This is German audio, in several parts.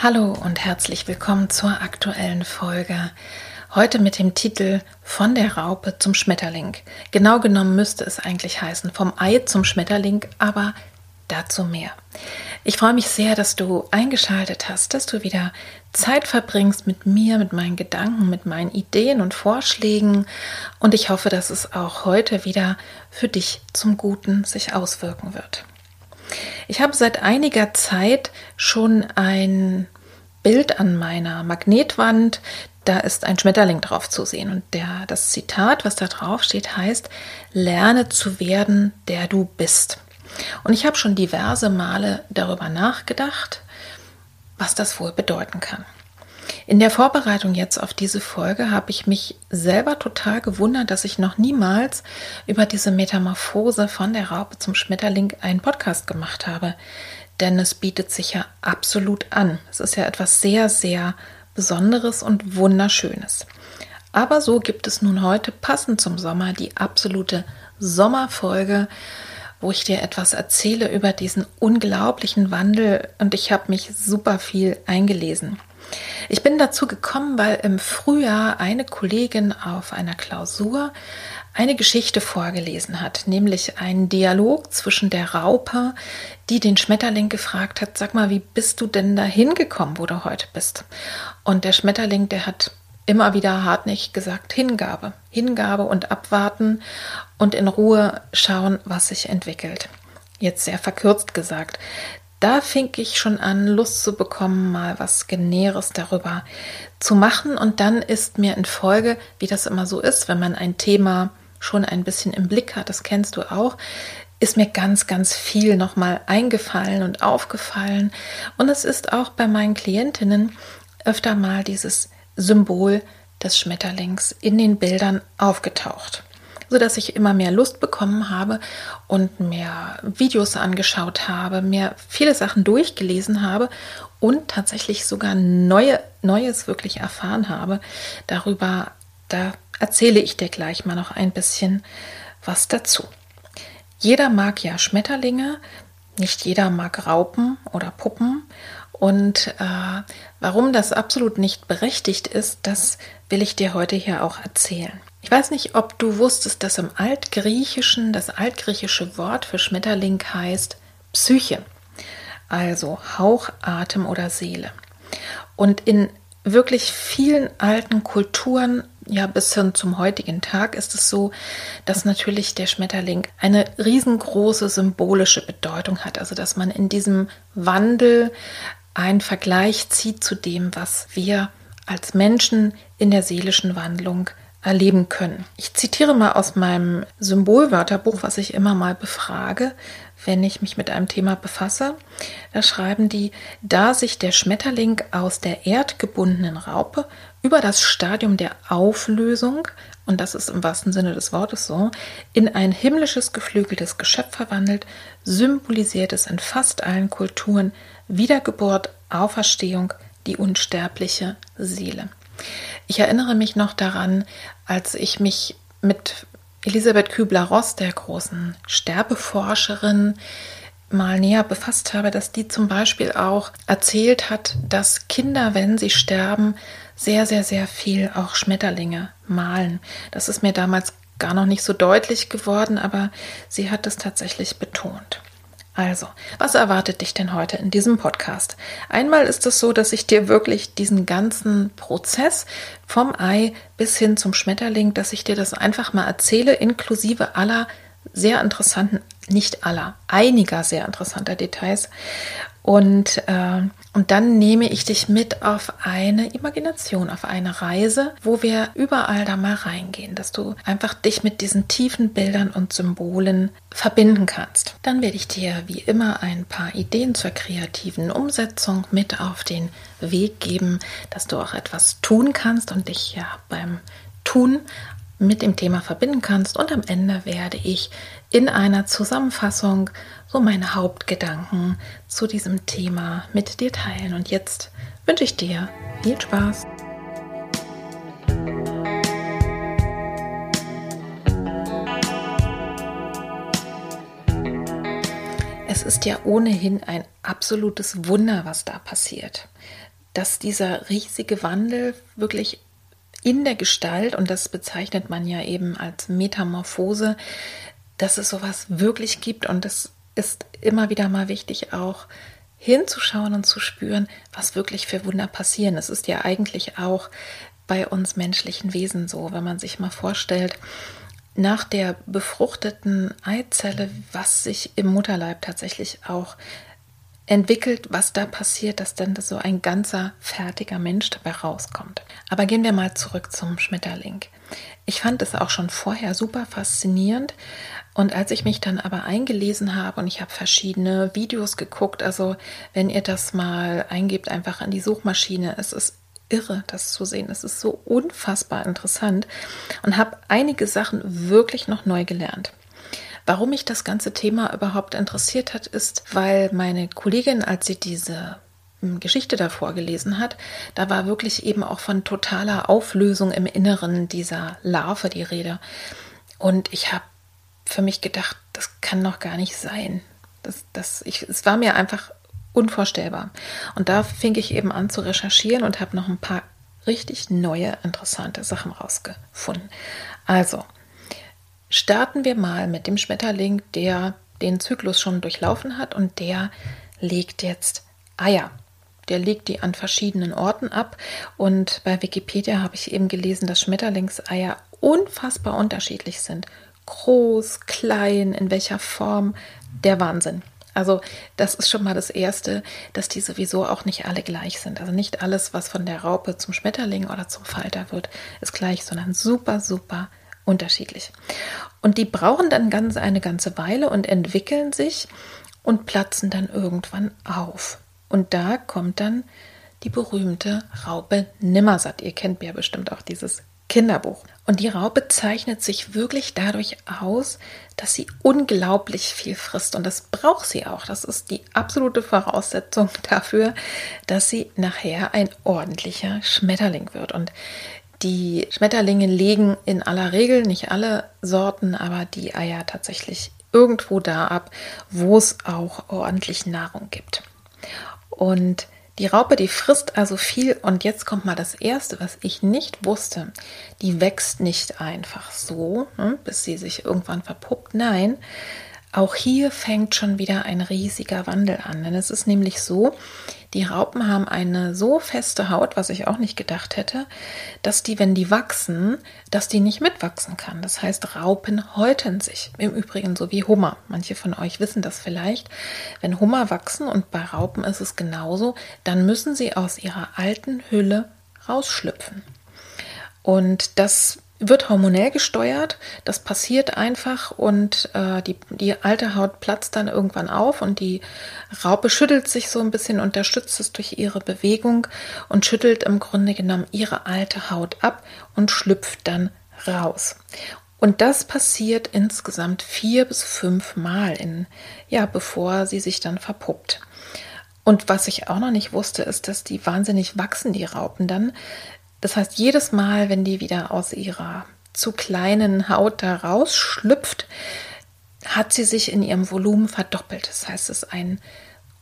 Hallo und herzlich willkommen zur aktuellen Folge. Heute mit dem Titel Von der Raupe zum Schmetterling. Genau genommen müsste es eigentlich heißen Vom Ei zum Schmetterling, aber dazu mehr. Ich freue mich sehr, dass du eingeschaltet hast, dass du wieder Zeit verbringst mit mir, mit meinen Gedanken, mit meinen Ideen und Vorschlägen. Und ich hoffe, dass es auch heute wieder für dich zum Guten sich auswirken wird. Ich habe seit einiger Zeit schon ein Bild an meiner Magnetwand. Da ist ein Schmetterling drauf zu sehen. Und der, das Zitat, was da drauf steht, heißt, lerne zu werden, der du bist. Und ich habe schon diverse Male darüber nachgedacht, was das wohl bedeuten kann. In der Vorbereitung jetzt auf diese Folge habe ich mich selber total gewundert, dass ich noch niemals über diese Metamorphose von der Raupe zum Schmetterling einen Podcast gemacht habe. Denn es bietet sich ja absolut an. Es ist ja etwas sehr, sehr Besonderes und Wunderschönes. Aber so gibt es nun heute passend zum Sommer die absolute Sommerfolge, wo ich dir etwas erzähle über diesen unglaublichen Wandel und ich habe mich super viel eingelesen. Ich bin dazu gekommen, weil im Frühjahr eine Kollegin auf einer Klausur eine Geschichte vorgelesen hat, nämlich einen Dialog zwischen der Raupe, die den Schmetterling gefragt hat, sag mal, wie bist du denn da hingekommen, wo du heute bist? Und der Schmetterling, der hat immer wieder hartnäckig gesagt, Hingabe, Hingabe und abwarten und in Ruhe schauen, was sich entwickelt. Jetzt sehr verkürzt gesagt da fing ich schon an, Lust zu bekommen, mal was Genäheres darüber zu machen. Und dann ist mir in Folge, wie das immer so ist, wenn man ein Thema schon ein bisschen im Blick hat, das kennst du auch, ist mir ganz, ganz viel nochmal eingefallen und aufgefallen. Und es ist auch bei meinen Klientinnen öfter mal dieses Symbol des Schmetterlings in den Bildern aufgetaucht sodass ich immer mehr Lust bekommen habe und mehr Videos angeschaut habe, mehr viele Sachen durchgelesen habe und tatsächlich sogar neue, Neues wirklich erfahren habe. Darüber, da erzähle ich dir gleich mal noch ein bisschen was dazu. Jeder mag ja Schmetterlinge, nicht jeder mag Raupen oder Puppen. Und äh, warum das absolut nicht berechtigt ist, das will ich dir heute hier auch erzählen. Ich weiß nicht, ob du wusstest, dass im Altgriechischen das altgriechische Wort für Schmetterling heißt Psyche, also Hauch, Atem oder Seele. Und in wirklich vielen alten Kulturen, ja bis hin zum heutigen Tag, ist es so, dass natürlich der Schmetterling eine riesengroße symbolische Bedeutung hat. Also dass man in diesem Wandel einen Vergleich zieht zu dem, was wir als Menschen in der seelischen Wandlung erleben können. Ich zitiere mal aus meinem Symbolwörterbuch, was ich immer mal befrage, wenn ich mich mit einem Thema befasse. Da schreiben die, da sich der Schmetterling aus der erdgebundenen Raupe über das Stadium der Auflösung, und das ist im wahrsten Sinne des Wortes so, in ein himmlisches geflügeltes Geschöpf verwandelt, symbolisiert es in fast allen Kulturen Wiedergeburt, Auferstehung, die unsterbliche Seele. Ich erinnere mich noch daran, als ich mich mit Elisabeth Kübler-Ross, der großen Sterbeforscherin, mal näher befasst habe, dass die zum Beispiel auch erzählt hat, dass Kinder, wenn sie sterben, sehr, sehr, sehr viel auch Schmetterlinge malen. Das ist mir damals gar noch nicht so deutlich geworden, aber sie hat es tatsächlich betont. Also, was erwartet dich denn heute in diesem Podcast? Einmal ist es so, dass ich dir wirklich diesen ganzen Prozess vom Ei bis hin zum Schmetterling, dass ich dir das einfach mal erzähle, inklusive aller sehr interessanten, nicht aller, einiger sehr interessanter Details. Und, äh, und dann nehme ich dich mit auf eine Imagination, auf eine Reise, wo wir überall da mal reingehen, dass du einfach dich mit diesen tiefen Bildern und Symbolen verbinden kannst. Dann werde ich dir wie immer ein paar Ideen zur kreativen Umsetzung mit auf den Weg geben, dass du auch etwas tun kannst und dich ja beim Tun mit dem Thema verbinden kannst. Und am Ende werde ich in einer Zusammenfassung so meine Hauptgedanken zu diesem Thema mit dir teilen. Und jetzt wünsche ich dir viel Spaß. Es ist ja ohnehin ein absolutes Wunder, was da passiert. Dass dieser riesige Wandel wirklich in der Gestalt, und das bezeichnet man ja eben als Metamorphose, dass es sowas wirklich gibt und es ist immer wieder mal wichtig auch hinzuschauen und zu spüren, was wirklich für Wunder passieren. Es ist ja eigentlich auch bei uns menschlichen Wesen so, wenn man sich mal vorstellt, nach der befruchteten Eizelle, was sich im Mutterleib tatsächlich auch entwickelt, was da passiert, dass dann so ein ganzer fertiger Mensch dabei rauskommt. Aber gehen wir mal zurück zum Schmetterling. Ich fand es auch schon vorher super faszinierend. Und als ich mich dann aber eingelesen habe und ich habe verschiedene Videos geguckt, also wenn ihr das mal eingebt, einfach in die Suchmaschine, es ist irre, das zu sehen. Es ist so unfassbar interessant und habe einige Sachen wirklich noch neu gelernt. Warum mich das ganze Thema überhaupt interessiert hat, ist, weil meine Kollegin, als sie diese hm, Geschichte davor gelesen hat, da war wirklich eben auch von totaler Auflösung im Inneren dieser Larve die Rede. Und ich habe für mich gedacht, das kann doch gar nicht sein. Das, das, ich, es war mir einfach unvorstellbar. Und da fing ich eben an zu recherchieren und habe noch ein paar richtig neue, interessante Sachen rausgefunden. Also, starten wir mal mit dem Schmetterling, der den Zyklus schon durchlaufen hat und der legt jetzt Eier. Der legt die an verschiedenen Orten ab und bei Wikipedia habe ich eben gelesen, dass Schmetterlingseier unfassbar unterschiedlich sind. Groß, klein, in welcher Form, der Wahnsinn. Also das ist schon mal das Erste, dass die sowieso auch nicht alle gleich sind. Also nicht alles, was von der Raupe zum Schmetterling oder zum Falter wird, ist gleich, sondern super, super unterschiedlich. Und die brauchen dann ganz eine ganze Weile und entwickeln sich und platzen dann irgendwann auf. Und da kommt dann die berühmte Raupe Nimmersatt. Ihr kennt ja bestimmt auch dieses Kinderbuch. Und die Raupe zeichnet sich wirklich dadurch aus, dass sie unglaublich viel frisst. Und das braucht sie auch. Das ist die absolute Voraussetzung dafür, dass sie nachher ein ordentlicher Schmetterling wird. Und die Schmetterlinge legen in aller Regel, nicht alle Sorten, aber die Eier tatsächlich irgendwo da ab, wo es auch ordentlich Nahrung gibt. Und die Raupe, die frisst also viel und jetzt kommt mal das Erste, was ich nicht wusste. Die wächst nicht einfach so, hm, bis sie sich irgendwann verpuppt. Nein, auch hier fängt schon wieder ein riesiger Wandel an. Denn es ist nämlich so, die Raupen haben eine so feste Haut, was ich auch nicht gedacht hätte, dass die, wenn die wachsen, dass die nicht mitwachsen kann. Das heißt, Raupen häuten sich. Im Übrigen so wie Hummer. Manche von euch wissen das vielleicht. Wenn Hummer wachsen und bei Raupen ist es genauso, dann müssen sie aus ihrer alten Hülle rausschlüpfen. Und das wird hormonell gesteuert. Das passiert einfach und äh, die, die alte Haut platzt dann irgendwann auf und die Raupe schüttelt sich so ein bisschen, unterstützt es durch ihre Bewegung und schüttelt im Grunde genommen ihre alte Haut ab und schlüpft dann raus. Und das passiert insgesamt vier bis fünf Mal in, ja, bevor sie sich dann verpuppt. Und was ich auch noch nicht wusste, ist, dass die wahnsinnig wachsen, die Raupen dann. Das heißt, jedes Mal, wenn die wieder aus ihrer zu kleinen Haut da rausschlüpft, hat sie sich in ihrem Volumen verdoppelt. Das heißt, es ist ein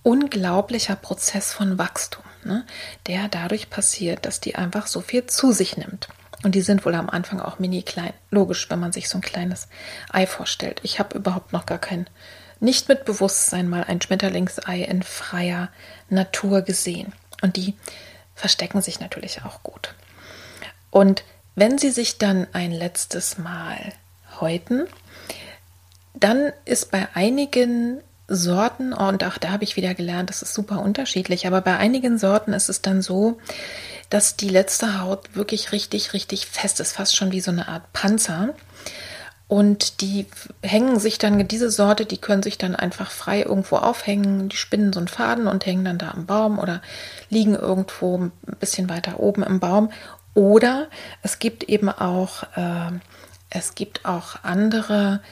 unglaublicher Prozess von Wachstum, ne, der dadurch passiert, dass die einfach so viel zu sich nimmt. Und die sind wohl am Anfang auch mini klein. Logisch, wenn man sich so ein kleines Ei vorstellt. Ich habe überhaupt noch gar kein nicht mit Bewusstsein mal ein Schmetterlingsei in freier Natur gesehen. Und die verstecken sich natürlich auch gut. Und wenn sie sich dann ein letztes Mal häuten, dann ist bei einigen Sorten, und auch da habe ich wieder gelernt, das ist super unterschiedlich, aber bei einigen Sorten ist es dann so, dass die letzte Haut wirklich richtig, richtig fest ist, fast schon wie so eine Art Panzer. Und die hängen sich dann, diese Sorte, die können sich dann einfach frei irgendwo aufhängen. Die spinnen so einen Faden und hängen dann da am Baum oder liegen irgendwo ein bisschen weiter oben im Baum. Oder es gibt eben auch, äh, es gibt auch andere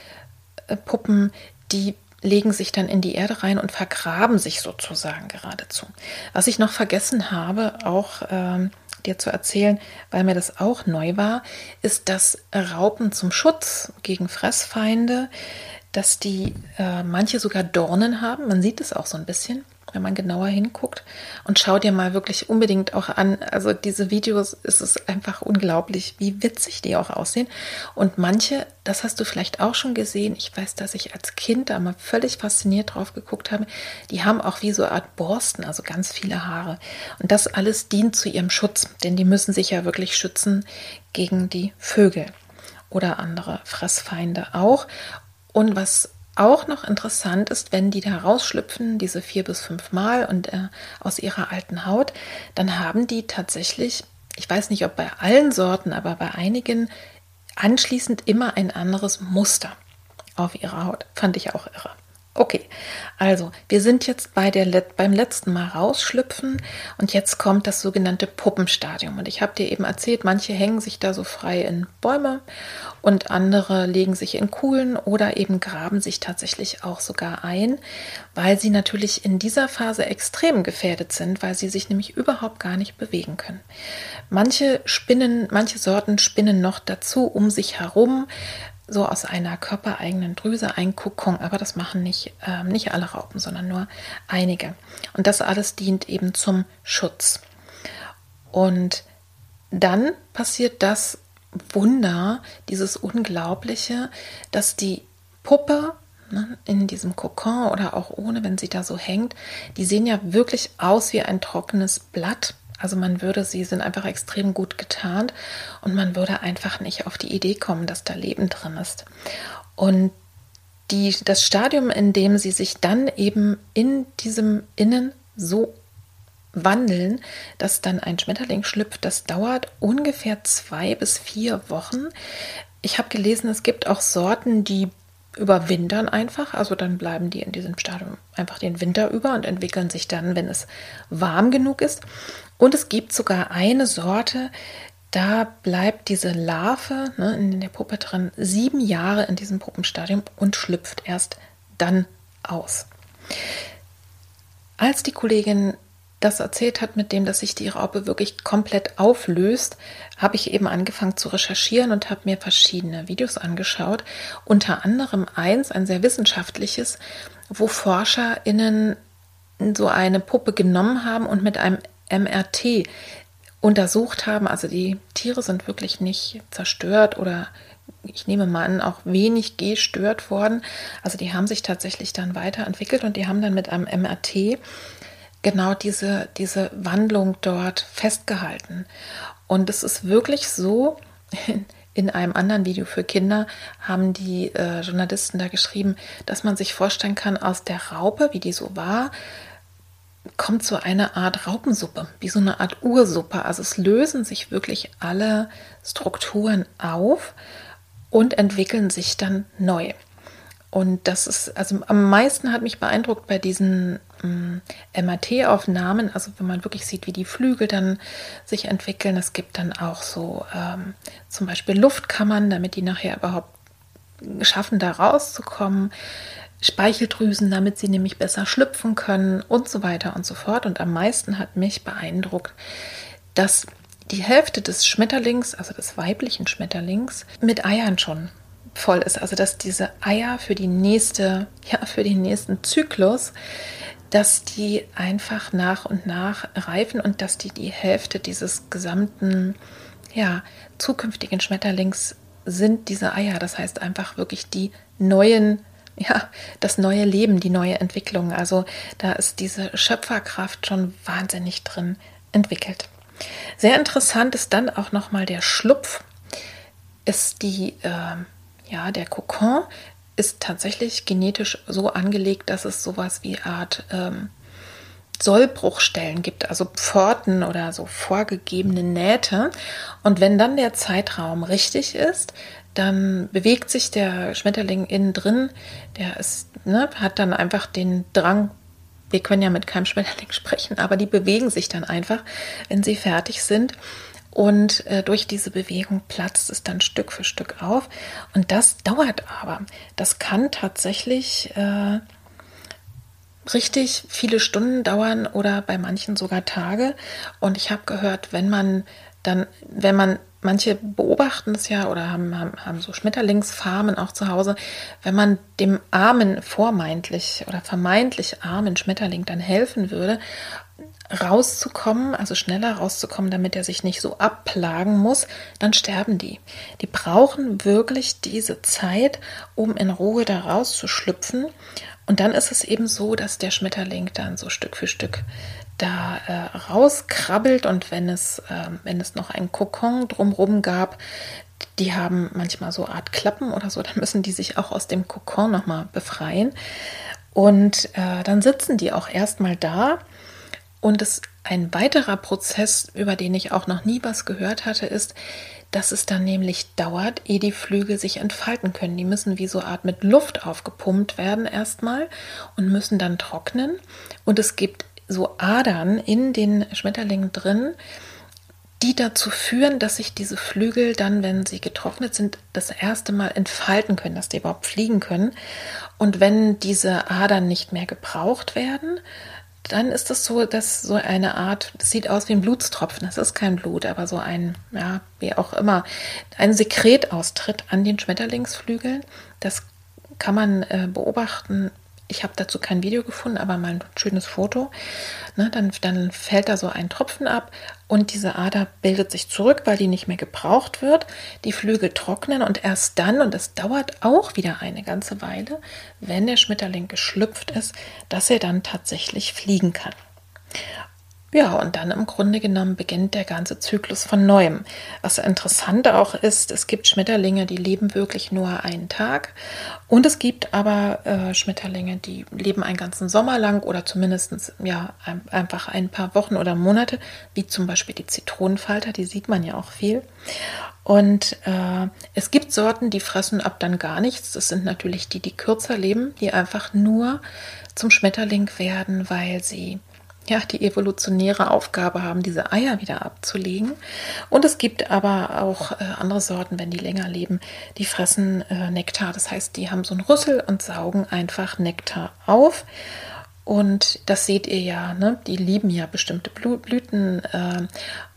äh, Puppen, die legen sich dann in die Erde rein und vergraben sich sozusagen geradezu. Was ich noch vergessen habe, auch ähm, dir zu erzählen, weil mir das auch neu war, ist, dass Raupen zum Schutz gegen Fressfeinde, dass die äh, manche sogar Dornen haben. Man sieht es auch so ein bisschen wenn man genauer hinguckt. Und schau dir mal wirklich unbedingt auch an. Also diese Videos ist es einfach unglaublich, wie witzig die auch aussehen. Und manche, das hast du vielleicht auch schon gesehen. Ich weiß, dass ich als Kind da mal völlig fasziniert drauf geguckt habe. Die haben auch wie so eine Art Borsten, also ganz viele Haare. Und das alles dient zu ihrem Schutz, denn die müssen sich ja wirklich schützen gegen die Vögel oder andere Fressfeinde auch. Und was auch noch interessant ist, wenn die da rausschlüpfen, diese vier bis fünf Mal und äh, aus ihrer alten Haut, dann haben die tatsächlich, ich weiß nicht, ob bei allen Sorten, aber bei einigen anschließend immer ein anderes Muster auf ihrer Haut. Fand ich auch irre. Okay, also wir sind jetzt bei der, beim letzten Mal rausschlüpfen und jetzt kommt das sogenannte Puppenstadium. Und ich habe dir eben erzählt, manche hängen sich da so frei in Bäume und andere legen sich in Kuhlen oder eben graben sich tatsächlich auch sogar ein, weil sie natürlich in dieser Phase extrem gefährdet sind, weil sie sich nämlich überhaupt gar nicht bewegen können. Manche spinnen, manche Sorten spinnen noch dazu um sich herum so aus einer körpereigenen Drüse ein Kokon, aber das machen nicht, äh, nicht alle Raupen, sondern nur einige. Und das alles dient eben zum Schutz. Und dann passiert das Wunder, dieses Unglaubliche, dass die Puppe ne, in diesem Kokon oder auch ohne, wenn sie da so hängt, die sehen ja wirklich aus wie ein trockenes Blatt. Also man würde, sie sind einfach extrem gut getarnt und man würde einfach nicht auf die Idee kommen, dass da Leben drin ist. Und die, das Stadium, in dem sie sich dann eben in diesem Innen so wandeln, dass dann ein Schmetterling schlüpft, das dauert ungefähr zwei bis vier Wochen. Ich habe gelesen, es gibt auch Sorten, die überwintern einfach, also dann bleiben die in diesem Stadium einfach den Winter über und entwickeln sich dann, wenn es warm genug ist. Und es gibt sogar eine Sorte, da bleibt diese Larve ne, in der Puppe drin sieben Jahre in diesem Puppenstadium und schlüpft erst dann aus. Als die Kollegin das erzählt hat, mit dem, dass sich die Raupe wirklich komplett auflöst, habe ich eben angefangen zu recherchieren und habe mir verschiedene Videos angeschaut. Unter anderem eins, ein sehr wissenschaftliches, wo ForscherInnen so eine Puppe genommen haben und mit einem MRT untersucht haben. Also die Tiere sind wirklich nicht zerstört oder ich nehme mal an, auch wenig gestört worden. Also die haben sich tatsächlich dann weiterentwickelt und die haben dann mit einem MRT genau diese, diese Wandlung dort festgehalten. Und es ist wirklich so, in einem anderen Video für Kinder haben die äh, Journalisten da geschrieben, dass man sich vorstellen kann, aus der Raupe, wie die so war, kommt so eine Art Raupensuppe, wie so eine Art Ursuppe. Also es lösen sich wirklich alle Strukturen auf und entwickeln sich dann neu. Und das ist, also am meisten hat mich beeindruckt bei diesen MRT-Aufnahmen, also wenn man wirklich sieht, wie die Flügel dann sich entwickeln. Es gibt dann auch so ähm, zum Beispiel Luftkammern, damit die nachher überhaupt schaffen, da rauszukommen. Speicheldrüsen, damit sie nämlich besser schlüpfen können und so weiter und so fort. Und am meisten hat mich beeindruckt, dass die Hälfte des Schmetterlings, also des weiblichen Schmetterlings, mit Eiern schon voll ist. Also dass diese Eier für die nächste, ja, für den nächsten Zyklus, dass die einfach nach und nach reifen und dass die die Hälfte dieses gesamten, ja, zukünftigen Schmetterlings sind diese Eier. Das heißt einfach wirklich die neuen ja, das neue Leben, die neue Entwicklung. Also da ist diese Schöpferkraft schon wahnsinnig drin entwickelt. Sehr interessant ist dann auch nochmal der Schlupf. Ist die, äh, ja, der Kokon ist tatsächlich genetisch so angelegt, dass es sowas wie Art ähm, Sollbruchstellen gibt, also Pforten oder so vorgegebene Nähte. Und wenn dann der Zeitraum richtig ist, dann bewegt sich der Schmetterling innen drin, der ist, ne, hat dann einfach den Drang, wir können ja mit keinem Schmetterling sprechen, aber die bewegen sich dann einfach, wenn sie fertig sind. Und äh, durch diese Bewegung platzt es dann Stück für Stück auf. Und das dauert aber. Das kann tatsächlich äh, richtig viele Stunden dauern oder bei manchen sogar Tage. Und ich habe gehört, wenn man dann, wenn man manche beobachten es ja oder haben, haben, haben so Schmetterlingsfarmen auch zu Hause, wenn man dem armen, vormeintlich oder vermeintlich armen Schmetterling dann helfen würde rauszukommen, also schneller rauszukommen, damit er sich nicht so abplagen muss, dann sterben die. Die brauchen wirklich diese Zeit, um in Ruhe da rauszuschlüpfen. Und dann ist es eben so, dass der Schmetterling dann so Stück für Stück da äh, rauskrabbelt und wenn es, äh, wenn es noch einen Kokon drumherum gab, die haben manchmal so Art Klappen oder so, dann müssen die sich auch aus dem Kokon nochmal befreien. Und äh, dann sitzen die auch erstmal da und es, ein weiterer Prozess, über den ich auch noch nie was gehört hatte, ist, dass es dann nämlich dauert, ehe die Flügel sich entfalten können. Die müssen wie so Art mit Luft aufgepumpt werden erstmal und müssen dann trocknen. Und es gibt so Adern in den Schmetterlingen drin, die dazu führen, dass sich diese Flügel dann, wenn sie getrocknet sind, das erste Mal entfalten können, dass die überhaupt fliegen können. Und wenn diese Adern nicht mehr gebraucht werden, dann ist es so, dass so eine Art, das sieht aus wie ein Blutstropfen, das ist kein Blut, aber so ein, ja, wie auch immer, ein Sekret austritt an den Schmetterlingsflügeln. Das kann man äh, beobachten ich habe dazu kein Video gefunden, aber mal ein schönes Foto. Ne, dann, dann fällt da so ein Tropfen ab und diese Ader bildet sich zurück, weil die nicht mehr gebraucht wird. Die Flügel trocknen und erst dann, und das dauert auch wieder eine ganze Weile, wenn der Schmetterling geschlüpft ist, dass er dann tatsächlich fliegen kann. Ja, und dann im Grunde genommen beginnt der ganze Zyklus von neuem. Was interessant auch ist, es gibt Schmetterlinge, die leben wirklich nur einen Tag. Und es gibt aber äh, Schmetterlinge, die leben einen ganzen Sommer lang oder zumindest ja, ein, einfach ein paar Wochen oder Monate, wie zum Beispiel die Zitronenfalter, die sieht man ja auch viel. Und äh, es gibt Sorten, die fressen ab dann gar nichts. Das sind natürlich die, die kürzer leben, die einfach nur zum Schmetterling werden, weil sie ja, die evolutionäre Aufgabe haben, diese Eier wieder abzulegen. Und es gibt aber auch äh, andere Sorten, wenn die länger leben, die fressen äh, Nektar. Das heißt, die haben so einen Rüssel und saugen einfach Nektar auf. Und das seht ihr ja, ne? die lieben ja bestimmte Blüten äh,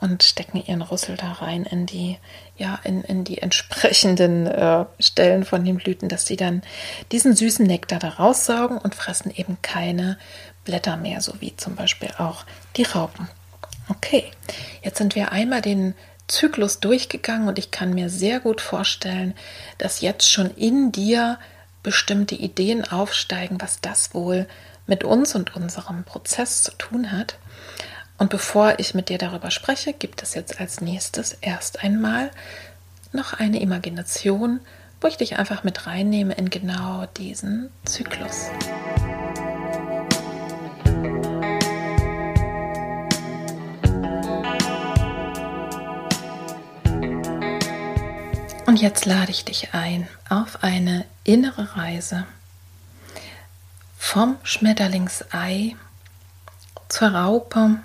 und stecken ihren Rüssel da rein in die, ja, in, in die entsprechenden äh, Stellen von den Blüten, dass sie dann diesen süßen Nektar da raussaugen und fressen eben keine Blätter mehr, so wie zum Beispiel auch die Raupen. Okay, jetzt sind wir einmal den Zyklus durchgegangen und ich kann mir sehr gut vorstellen, dass jetzt schon in dir bestimmte Ideen aufsteigen, was das wohl mit uns und unserem Prozess zu tun hat. Und bevor ich mit dir darüber spreche, gibt es jetzt als nächstes erst einmal noch eine Imagination, wo ich dich einfach mit reinnehme in genau diesen Zyklus. Und jetzt lade ich dich ein auf eine innere Reise vom Schmetterlingsei zur Raupe,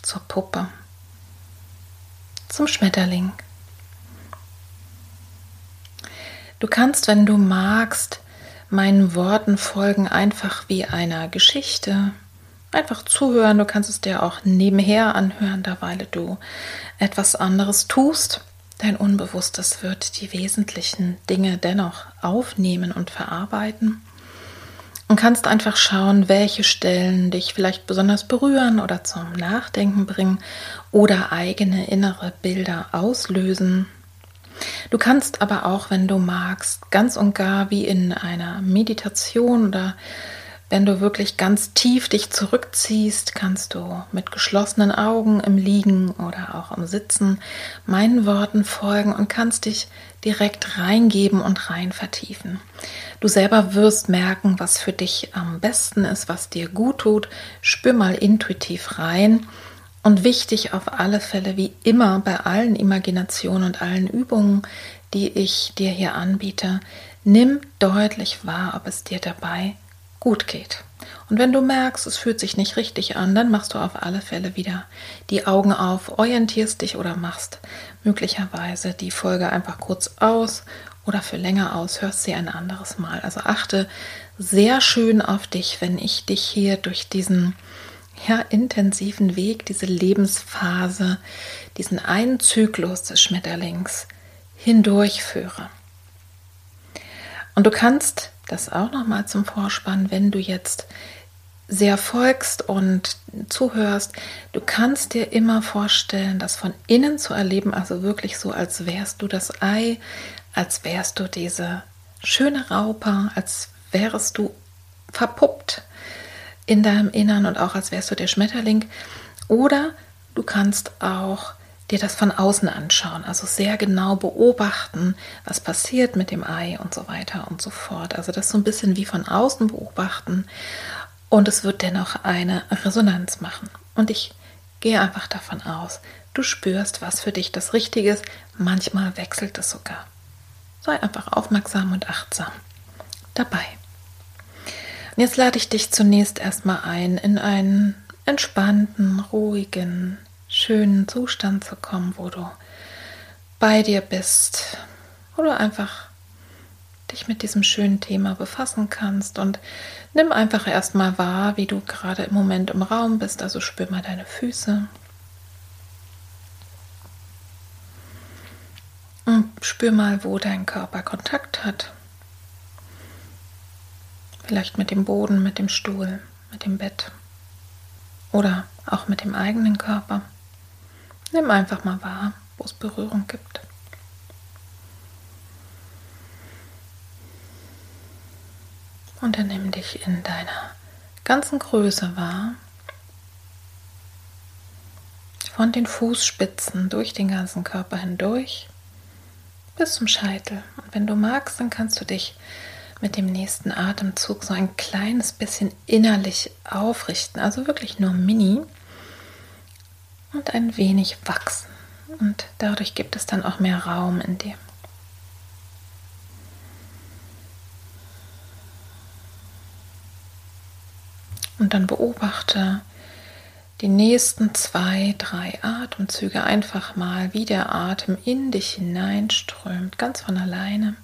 zur Puppe, zum Schmetterling. Du kannst, wenn du magst, meinen Worten folgen, einfach wie einer Geschichte. Einfach zuhören. Du kannst es dir auch nebenher anhören, da weil du etwas anderes tust. Dein Unbewusstes wird die wesentlichen Dinge dennoch aufnehmen und verarbeiten. Und kannst einfach schauen, welche Stellen dich vielleicht besonders berühren oder zum Nachdenken bringen oder eigene innere Bilder auslösen. Du kannst aber auch, wenn du magst, ganz und gar wie in einer Meditation oder wenn du wirklich ganz tief dich zurückziehst, kannst du mit geschlossenen Augen im Liegen oder auch im Sitzen meinen Worten folgen und kannst dich direkt reingeben und rein vertiefen. Du selber wirst merken, was für dich am besten ist, was dir gut tut. Spür mal intuitiv rein. Und wichtig auf alle Fälle, wie immer bei allen Imaginationen und allen Übungen, die ich dir hier anbiete, nimm deutlich wahr, ob es dir dabei gut geht. Und wenn du merkst, es fühlt sich nicht richtig an, dann machst du auf alle Fälle wieder die Augen auf, orientierst dich oder machst möglicherweise die Folge einfach kurz aus oder für länger aus, hörst sie ein anderes Mal. Also achte sehr schön auf dich, wenn ich dich hier durch diesen ja, intensiven Weg, diese Lebensphase, diesen einen Zyklus des Schmetterlings hindurchführe. Und du kannst das auch nochmal zum Vorspann, wenn du jetzt sehr folgst und zuhörst, du kannst dir immer vorstellen, das von innen zu erleben, also wirklich so, als wärst du das Ei, als wärst du diese schöne Raupe, als wärst du verpuppt in deinem Innern und auch als wärst du der Schmetterling. Oder du kannst auch dir das von außen anschauen, also sehr genau beobachten, was passiert mit dem Ei und so weiter und so fort. Also das so ein bisschen wie von außen beobachten und es wird dennoch eine Resonanz machen. Und ich gehe einfach davon aus, du spürst, was für dich das Richtige ist. Manchmal wechselt es sogar. Sei einfach aufmerksam und achtsam dabei. Und jetzt lade ich dich zunächst erstmal ein, in einen entspannten, ruhigen, schönen Zustand zu kommen, wo du bei dir bist, wo du einfach dich mit diesem schönen Thema befassen kannst und nimm einfach erstmal wahr, wie du gerade im Moment im Raum bist, also spür mal deine Füße. Und spür mal, wo dein Körper Kontakt hat. Vielleicht mit dem Boden, mit dem Stuhl, mit dem Bett oder auch mit dem eigenen Körper. Nimm einfach mal wahr, wo es Berührung gibt. Und dann nimm dich in deiner ganzen Größe wahr. Von den Fußspitzen durch den ganzen Körper hindurch bis zum Scheitel. Und wenn du magst, dann kannst du dich mit dem nächsten Atemzug so ein kleines bisschen innerlich aufrichten, also wirklich nur mini und ein wenig wachsen. Und dadurch gibt es dann auch mehr Raum in dir. Und dann beobachte die nächsten zwei, drei Atemzüge einfach mal, wie der Atem in dich hineinströmt, ganz von alleine.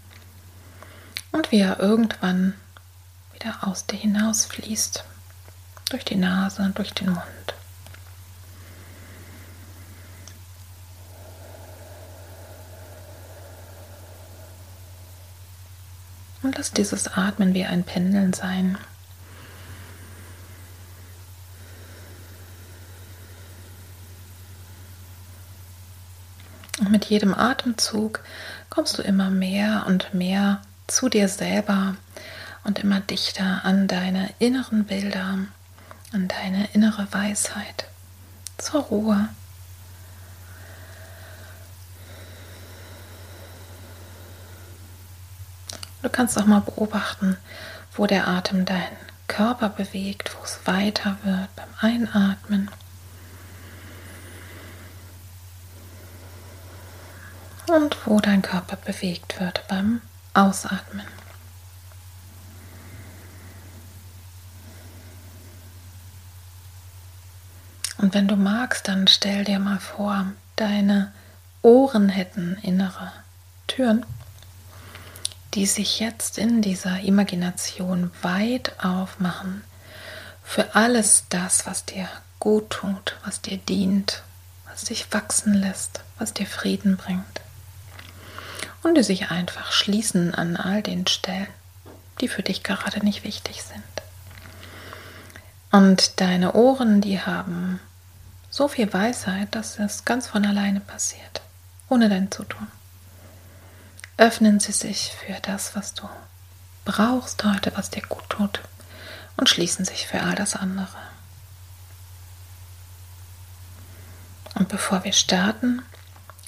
Und wie er irgendwann wieder aus dir hinausfließt. Durch die Nase, durch den Mund. Und lass dieses Atmen wie ein Pendeln sein. Mit jedem Atemzug kommst du immer mehr und mehr zu dir selber und immer dichter an deine inneren Bilder, an deine innere Weisheit, zur Ruhe. Du kannst auch mal beobachten, wo der Atem deinen Körper bewegt, wo es weiter wird beim Einatmen. Und wo dein Körper bewegt wird beim Ausatmen. Und wenn du magst, dann stell dir mal vor, deine Ohren hätten innere Türen die sich jetzt in dieser Imagination weit aufmachen für alles das, was dir gut tut, was dir dient, was dich wachsen lässt, was dir Frieden bringt. Und die sich einfach schließen an all den Stellen, die für dich gerade nicht wichtig sind. Und deine Ohren, die haben so viel Weisheit, dass es ganz von alleine passiert, ohne dein Zutun. öffnen sie sich für das, was du brauchst heute, was dir gut tut und schließen sich für all das andere. Und bevor wir starten,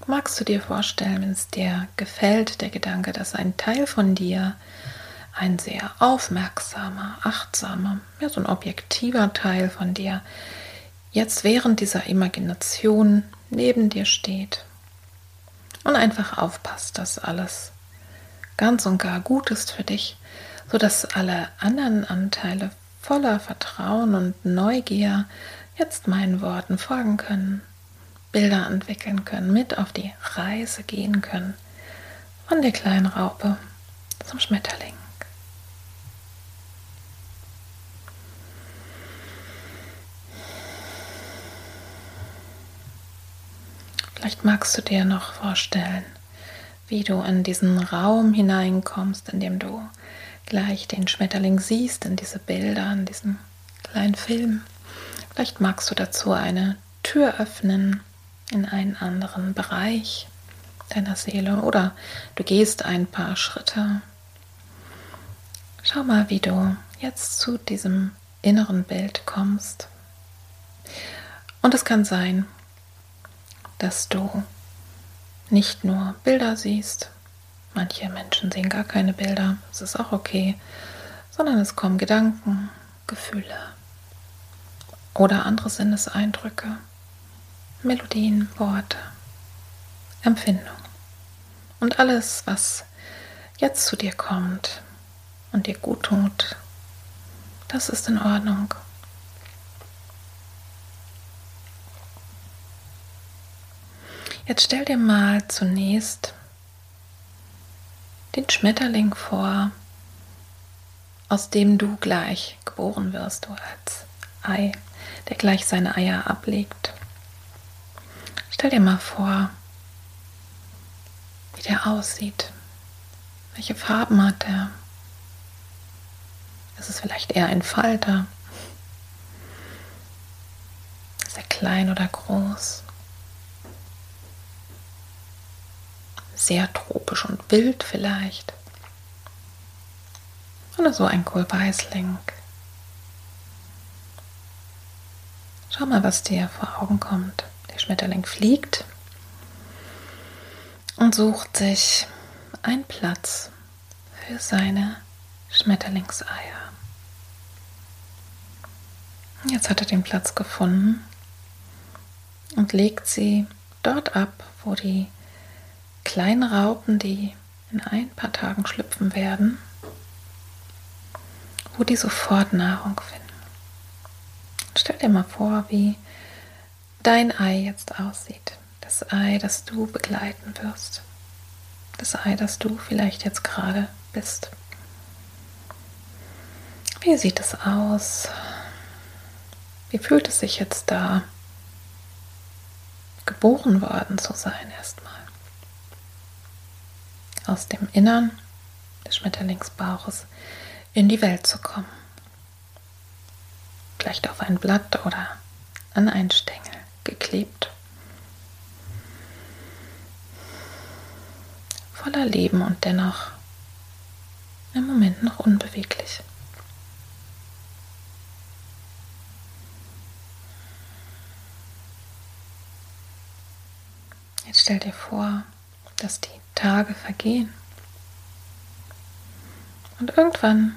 magst du dir vorstellen, wenn es dir gefällt, der Gedanke, dass ein Teil von dir, ein sehr aufmerksamer, achtsamer, ja, so ein objektiver Teil von dir, jetzt während dieser Imagination neben dir steht und einfach aufpasst, dass alles ganz und gar gut ist für dich, sodass alle anderen Anteile voller Vertrauen und Neugier jetzt meinen Worten folgen können, Bilder entwickeln können, mit auf die Reise gehen können, von der kleinen Raupe zum Schmetterling. Vielleicht magst du dir noch vorstellen, wie du in diesen Raum hineinkommst, in dem du gleich den Schmetterling siehst, in diese Bilder, in diesen kleinen Film. Vielleicht magst du dazu eine Tür öffnen in einen anderen Bereich deiner Seele oder du gehst ein paar Schritte. Schau mal, wie du jetzt zu diesem inneren Bild kommst. Und es kann sein, dass du nicht nur Bilder siehst, manche Menschen sehen gar keine Bilder, es ist auch okay, sondern es kommen Gedanken, Gefühle oder andere Sinneseindrücke, Melodien, Worte, Empfindungen. Und alles, was jetzt zu dir kommt und dir gut tut, das ist in Ordnung. Jetzt stell dir mal zunächst den Schmetterling vor, aus dem du gleich geboren wirst, du als Ei, der gleich seine Eier ablegt. Stell dir mal vor, wie der aussieht. Welche Farben hat er? Ist es vielleicht eher ein Falter? Ist er klein oder groß? sehr tropisch und wild vielleicht. Oder so ein Kohlweißling. Schau mal, was dir vor Augen kommt. Der Schmetterling fliegt und sucht sich einen Platz für seine Schmetterlingseier. Jetzt hat er den Platz gefunden und legt sie dort ab, wo die kleinen Raupen, die in ein paar Tagen schlüpfen werden, wo die sofort Nahrung finden. Stell dir mal vor, wie dein Ei jetzt aussieht. Das Ei, das du begleiten wirst. Das Ei, das du vielleicht jetzt gerade bist. Wie sieht es aus? Wie fühlt es sich jetzt da, geboren worden zu sein erstmal? aus dem Innern des Schmetterlingsbauches in die Welt zu kommen. Vielleicht auf ein Blatt oder an einen Stängel geklebt. Voller Leben und dennoch im Moment noch unbeweglich. Jetzt stell dir vor, dass die Tage vergehen. Und irgendwann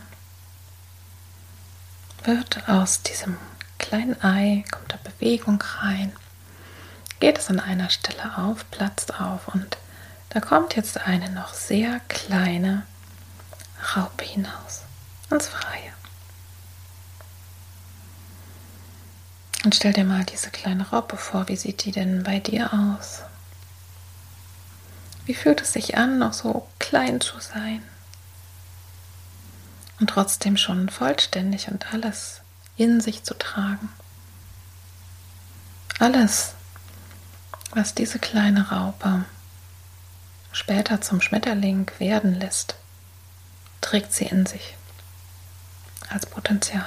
wird aus diesem kleinen Ei, kommt da Bewegung rein, geht es an einer Stelle auf, platzt auf und da kommt jetzt eine noch sehr kleine Raupe hinaus, ins Freie. Und stell dir mal diese kleine Raupe vor, wie sieht die denn bei dir aus? Wie fühlt es sich an, noch so klein zu sein? Und trotzdem schon vollständig und alles in sich zu tragen. Alles, was diese kleine Raupe später zum Schmetterling werden lässt, trägt sie in sich als Potenzial.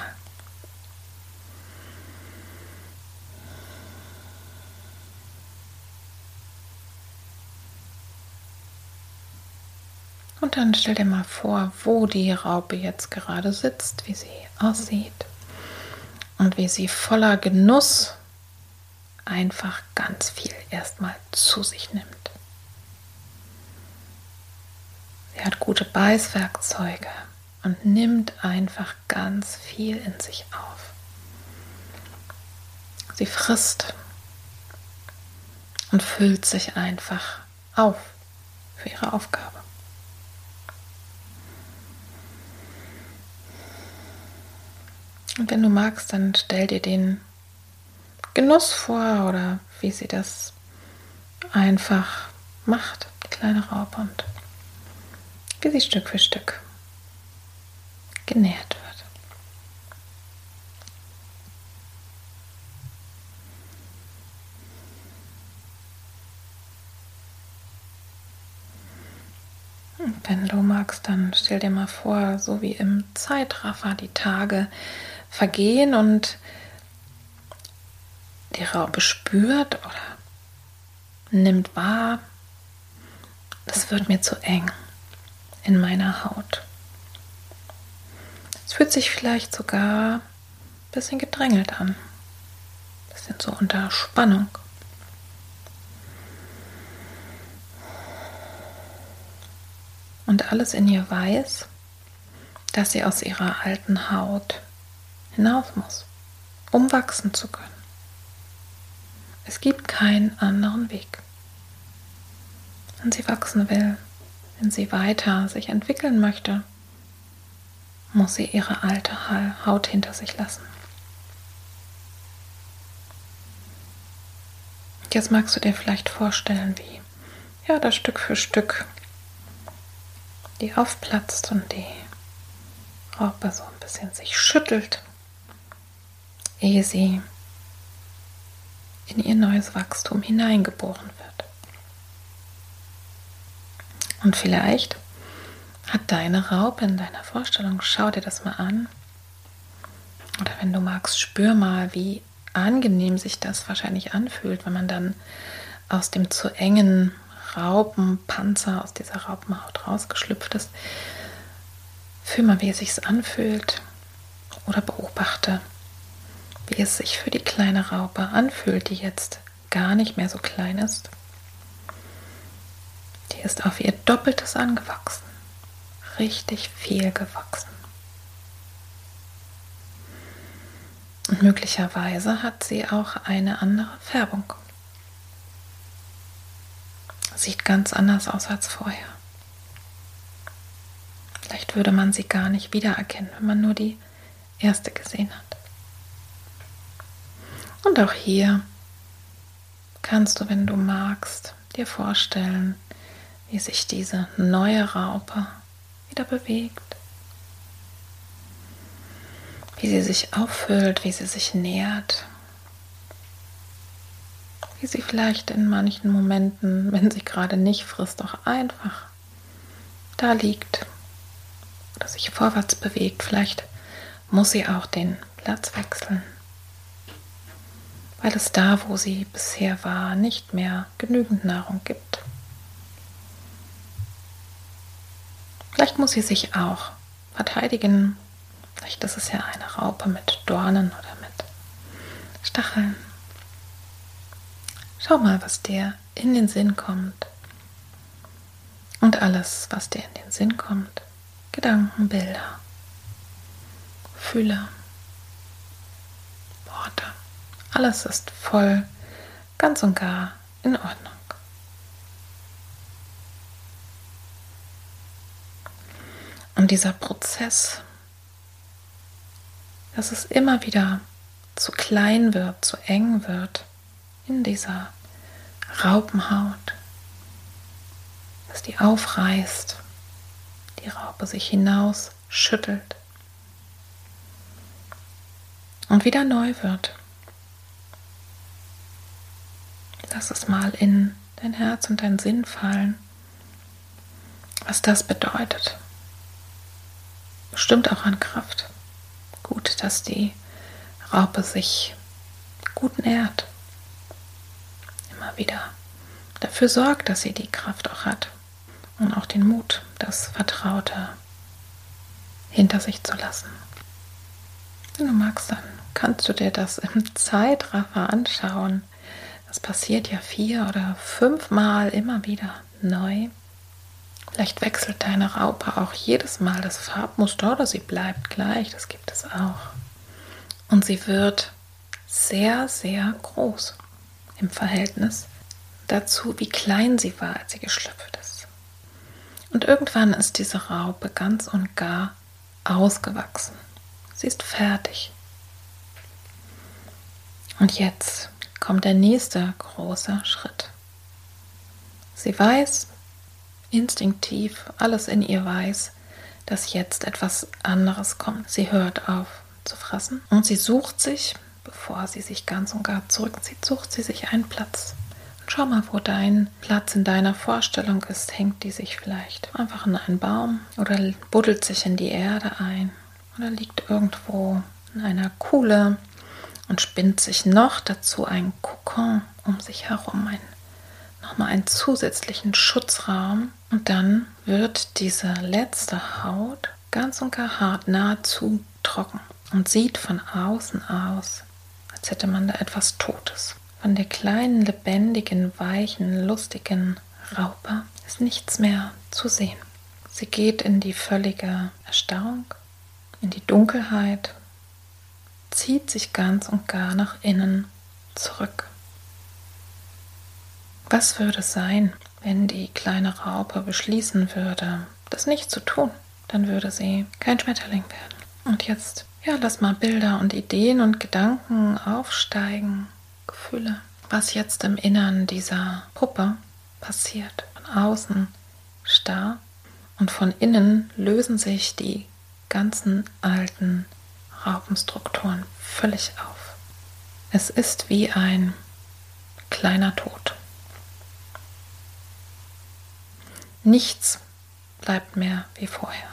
dann stell dir mal vor, wo die Raupe jetzt gerade sitzt, wie sie aussieht und wie sie voller Genuss einfach ganz viel erstmal zu sich nimmt. Sie hat gute Beißwerkzeuge und nimmt einfach ganz viel in sich auf. Sie frisst und füllt sich einfach auf für ihre Aufgabe. Und wenn du magst, dann stell dir den Genuss vor oder wie sie das einfach macht, die kleine Raupe und wie sie Stück für Stück genährt wird. Und wenn du magst, dann stell dir mal vor, so wie im Zeitraffer die Tage vergehen und die Raupe spürt oder nimmt wahr, es wird mir zu eng in meiner Haut. Es fühlt sich vielleicht sogar ein bisschen gedrängelt an, ein bisschen so unter Spannung. Und alles in ihr weiß, dass sie aus ihrer alten Haut hinaus muss, um wachsen zu können. Es gibt keinen anderen Weg. Wenn sie wachsen will, wenn sie weiter sich entwickeln möchte, muss sie ihre alte Haut hinter sich lassen. Jetzt magst du dir vielleicht vorstellen, wie ja, das Stück für Stück die aufplatzt und die Raupe so ein bisschen sich schüttelt ehe sie in ihr neues Wachstum hineingeboren wird. Und vielleicht hat deine Raupe in deiner Vorstellung, schau dir das mal an. Oder wenn du magst, spür mal, wie angenehm sich das wahrscheinlich anfühlt, wenn man dann aus dem zu engen Raupenpanzer, aus dieser Raupenhaut rausgeschlüpft ist. Fühl mal, wie es sich anfühlt oder beobachte, wie es sich für die kleine Raupe anfühlt, die jetzt gar nicht mehr so klein ist. Die ist auf ihr Doppeltes angewachsen. Richtig viel gewachsen. Und möglicherweise hat sie auch eine andere Färbung. Sieht ganz anders aus als vorher. Vielleicht würde man sie gar nicht wiedererkennen, wenn man nur die erste gesehen hat. Und auch hier kannst du, wenn du magst, dir vorstellen, wie sich diese neue Raupe wieder bewegt, wie sie sich auffüllt, wie sie sich nährt, wie sie vielleicht in manchen Momenten, wenn sie gerade nicht frisst, auch einfach da liegt oder sich vorwärts bewegt. Vielleicht muss sie auch den Platz wechseln weil es da, wo sie bisher war, nicht mehr genügend Nahrung gibt. Vielleicht muss sie sich auch verteidigen. Vielleicht ist es ja eine Raupe mit Dornen oder mit Stacheln. Schau mal, was dir in den Sinn kommt. Und alles, was dir in den Sinn kommt, Gedanken, Bilder, Fühle, Worte. Alles ist voll, ganz und gar in Ordnung. Und dieser Prozess, dass es immer wieder zu klein wird, zu eng wird in dieser Raupenhaut, dass die aufreißt, die Raupe sich hinaus schüttelt und wieder neu wird. Lass es mal in dein Herz und dein Sinn fallen, was das bedeutet. Bestimmt auch an Kraft. Gut, dass die Raupe sich gut nährt. Immer wieder dafür sorgt, dass sie die Kraft auch hat und auch den Mut, das Vertraute hinter sich zu lassen. Wenn du magst, dann kannst du dir das im Zeitraffer anschauen. Das passiert ja vier oder fünfmal immer wieder neu. Vielleicht wechselt deine Raupe auch jedes Mal das Farbmuster oder sie bleibt gleich, das gibt es auch. Und sie wird sehr, sehr groß im Verhältnis dazu, wie klein sie war, als sie geschlüpft ist. Und irgendwann ist diese Raupe ganz und gar ausgewachsen. Sie ist fertig. Und jetzt kommt der nächste große Schritt. Sie weiß, instinktiv, alles in ihr weiß, dass jetzt etwas anderes kommt. Sie hört auf zu fressen und sie sucht sich, bevor sie sich ganz und gar zurückzieht, sucht sie sich einen Platz. Und schau mal, wo dein Platz in deiner Vorstellung ist. Hängt die sich vielleicht einfach in einen Baum oder buddelt sich in die Erde ein oder liegt irgendwo in einer Kuhle und spinnt sich noch dazu ein Kokon um sich herum, ein, nochmal einen zusätzlichen Schutzraum. Und dann wird diese letzte Haut ganz und gar hart, nahezu trocken und sieht von außen aus, als hätte man da etwas Totes. Von der kleinen, lebendigen, weichen, lustigen Raupe ist nichts mehr zu sehen. Sie geht in die völlige Erstarrung, in die Dunkelheit zieht sich ganz und gar nach innen zurück. Was würde sein, wenn die kleine Raupe beschließen würde, das nicht zu tun? Dann würde sie kein Schmetterling werden. Und jetzt, ja, lass mal Bilder und Ideen und Gedanken aufsteigen, Gefühle, was jetzt im Innern dieser Puppe passiert. Von außen starr und von innen lösen sich die ganzen alten Raupenstrukturen völlig auf. Es ist wie ein kleiner Tod. Nichts bleibt mehr wie vorher.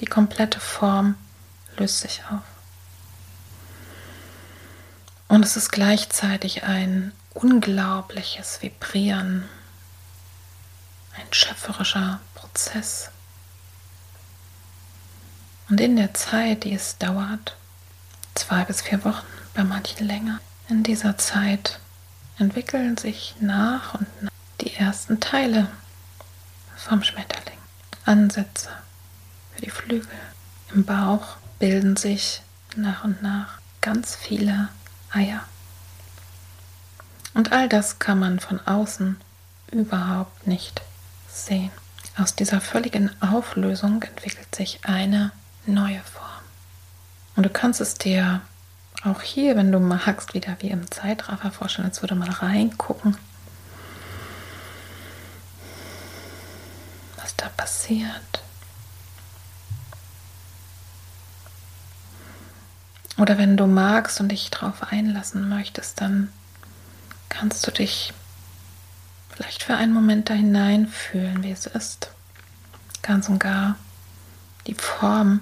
Die komplette Form löst sich auf. Und es ist gleichzeitig ein unglaubliches Vibrieren, ein schöpferischer Prozess. Und in der Zeit, die es dauert, zwei bis vier Wochen, bei manchen länger, in dieser Zeit entwickeln sich nach und nach die ersten Teile vom Schmetterling. Ansätze für die Flügel. Im Bauch bilden sich nach und nach ganz viele Eier. Und all das kann man von außen überhaupt nicht sehen. Aus dieser völligen Auflösung entwickelt sich eine neue Form. Und du kannst es dir auch hier, wenn du magst, wieder wie im Zeitraffer vorstellen, als würde man reingucken, was da passiert. Oder wenn du magst und dich darauf einlassen möchtest, dann kannst du dich vielleicht für einen Moment da hineinfühlen, wie es ist. Ganz und gar die Form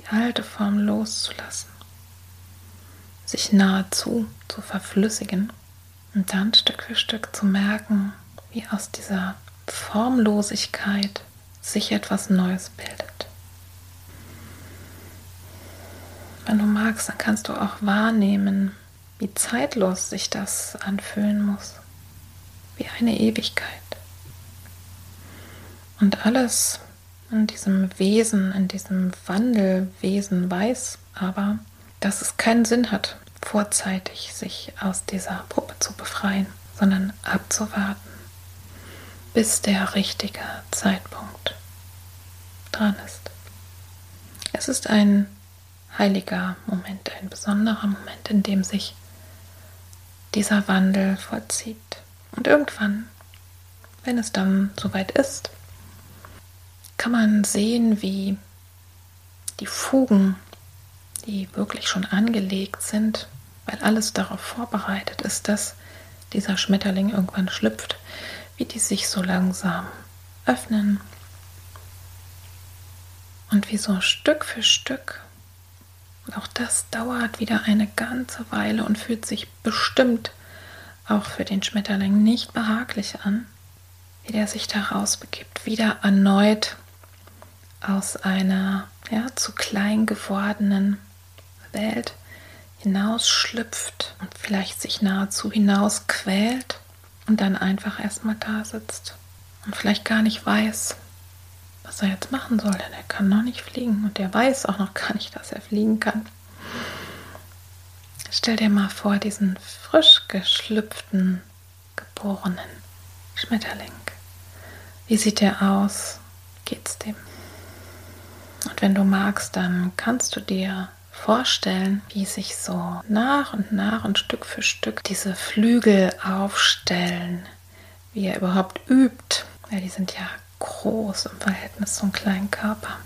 die alte Form loszulassen, sich nahezu zu verflüssigen und dann Stück für Stück zu merken, wie aus dieser Formlosigkeit sich etwas Neues bildet. Wenn du magst, dann kannst du auch wahrnehmen, wie zeitlos sich das anfühlen muss, wie eine Ewigkeit. Und alles, in diesem Wesen, in diesem Wandelwesen weiß aber, dass es keinen Sinn hat, vorzeitig sich aus dieser Puppe zu befreien, sondern abzuwarten, bis der richtige Zeitpunkt dran ist. Es ist ein heiliger Moment, ein besonderer Moment, in dem sich dieser Wandel vollzieht. Und irgendwann, wenn es dann soweit ist, kann man sehen, wie die Fugen, die wirklich schon angelegt sind, weil alles darauf vorbereitet ist, dass dieser Schmetterling irgendwann schlüpft, wie die sich so langsam öffnen und wie so Stück für Stück. Und auch das dauert wieder eine ganze Weile und fühlt sich bestimmt auch für den Schmetterling nicht behaglich an, wie der sich da rausbegibt, wieder erneut aus einer ja, zu klein gewordenen Welt hinausschlüpft und vielleicht sich nahezu hinausquält und dann einfach erstmal da sitzt und vielleicht gar nicht weiß, was er jetzt machen soll, denn er kann noch nicht fliegen und er weiß auch noch gar nicht, dass er fliegen kann. Stell dir mal vor, diesen frisch geschlüpften, geborenen Schmetterling. Wie sieht der aus? Geht's dem? Wenn du magst, dann kannst du dir vorstellen, wie sich so nach und nach und Stück für Stück diese Flügel aufstellen, wie er überhaupt übt. Ja, die sind ja groß im Verhältnis zum kleinen Körper.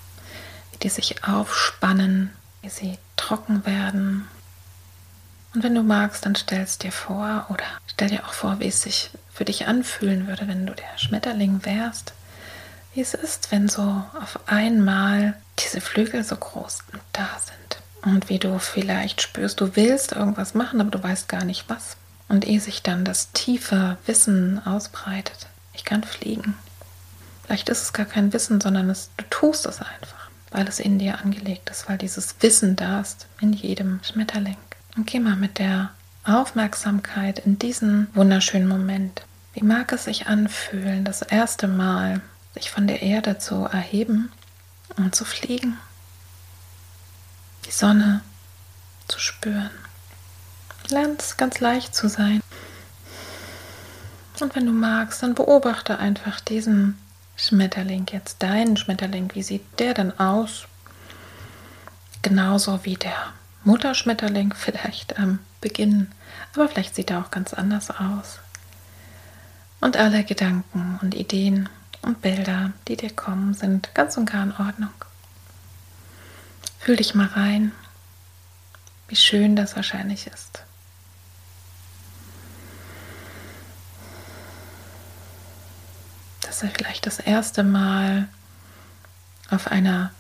Wie die sich aufspannen, wie sie trocken werden. Und wenn du magst, dann stellst dir vor oder stell dir auch vor, wie es sich für dich anfühlen würde, wenn du der Schmetterling wärst. Wie es ist, wenn so auf einmal diese Flügel so groß da sind. Und wie du vielleicht spürst, du willst irgendwas machen, aber du weißt gar nicht was. Und ehe sich dann das tiefe Wissen ausbreitet, ich kann fliegen. Vielleicht ist es gar kein Wissen, sondern es, du tust es einfach, weil es in dir angelegt ist, weil dieses Wissen da ist in jedem Schmetterling. Und geh mal mit der Aufmerksamkeit in diesen wunderschönen Moment. Wie mag es sich anfühlen, das erste Mal sich von der Erde zu erheben und zu fliegen? Die Sonne zu spüren. Lern es ganz leicht zu sein. Und wenn du magst, dann beobachte einfach diesen Schmetterling, jetzt deinen Schmetterling. Wie sieht der denn aus? Genauso wie der Mutterschmetterling vielleicht am Beginn, aber vielleicht sieht er auch ganz anders aus. Und alle Gedanken und Ideen und Bilder, die dir kommen, sind ganz und gar in Ordnung. Fühl dich mal rein, wie schön das wahrscheinlich ist. Dass er vielleicht das erste Mal auf einer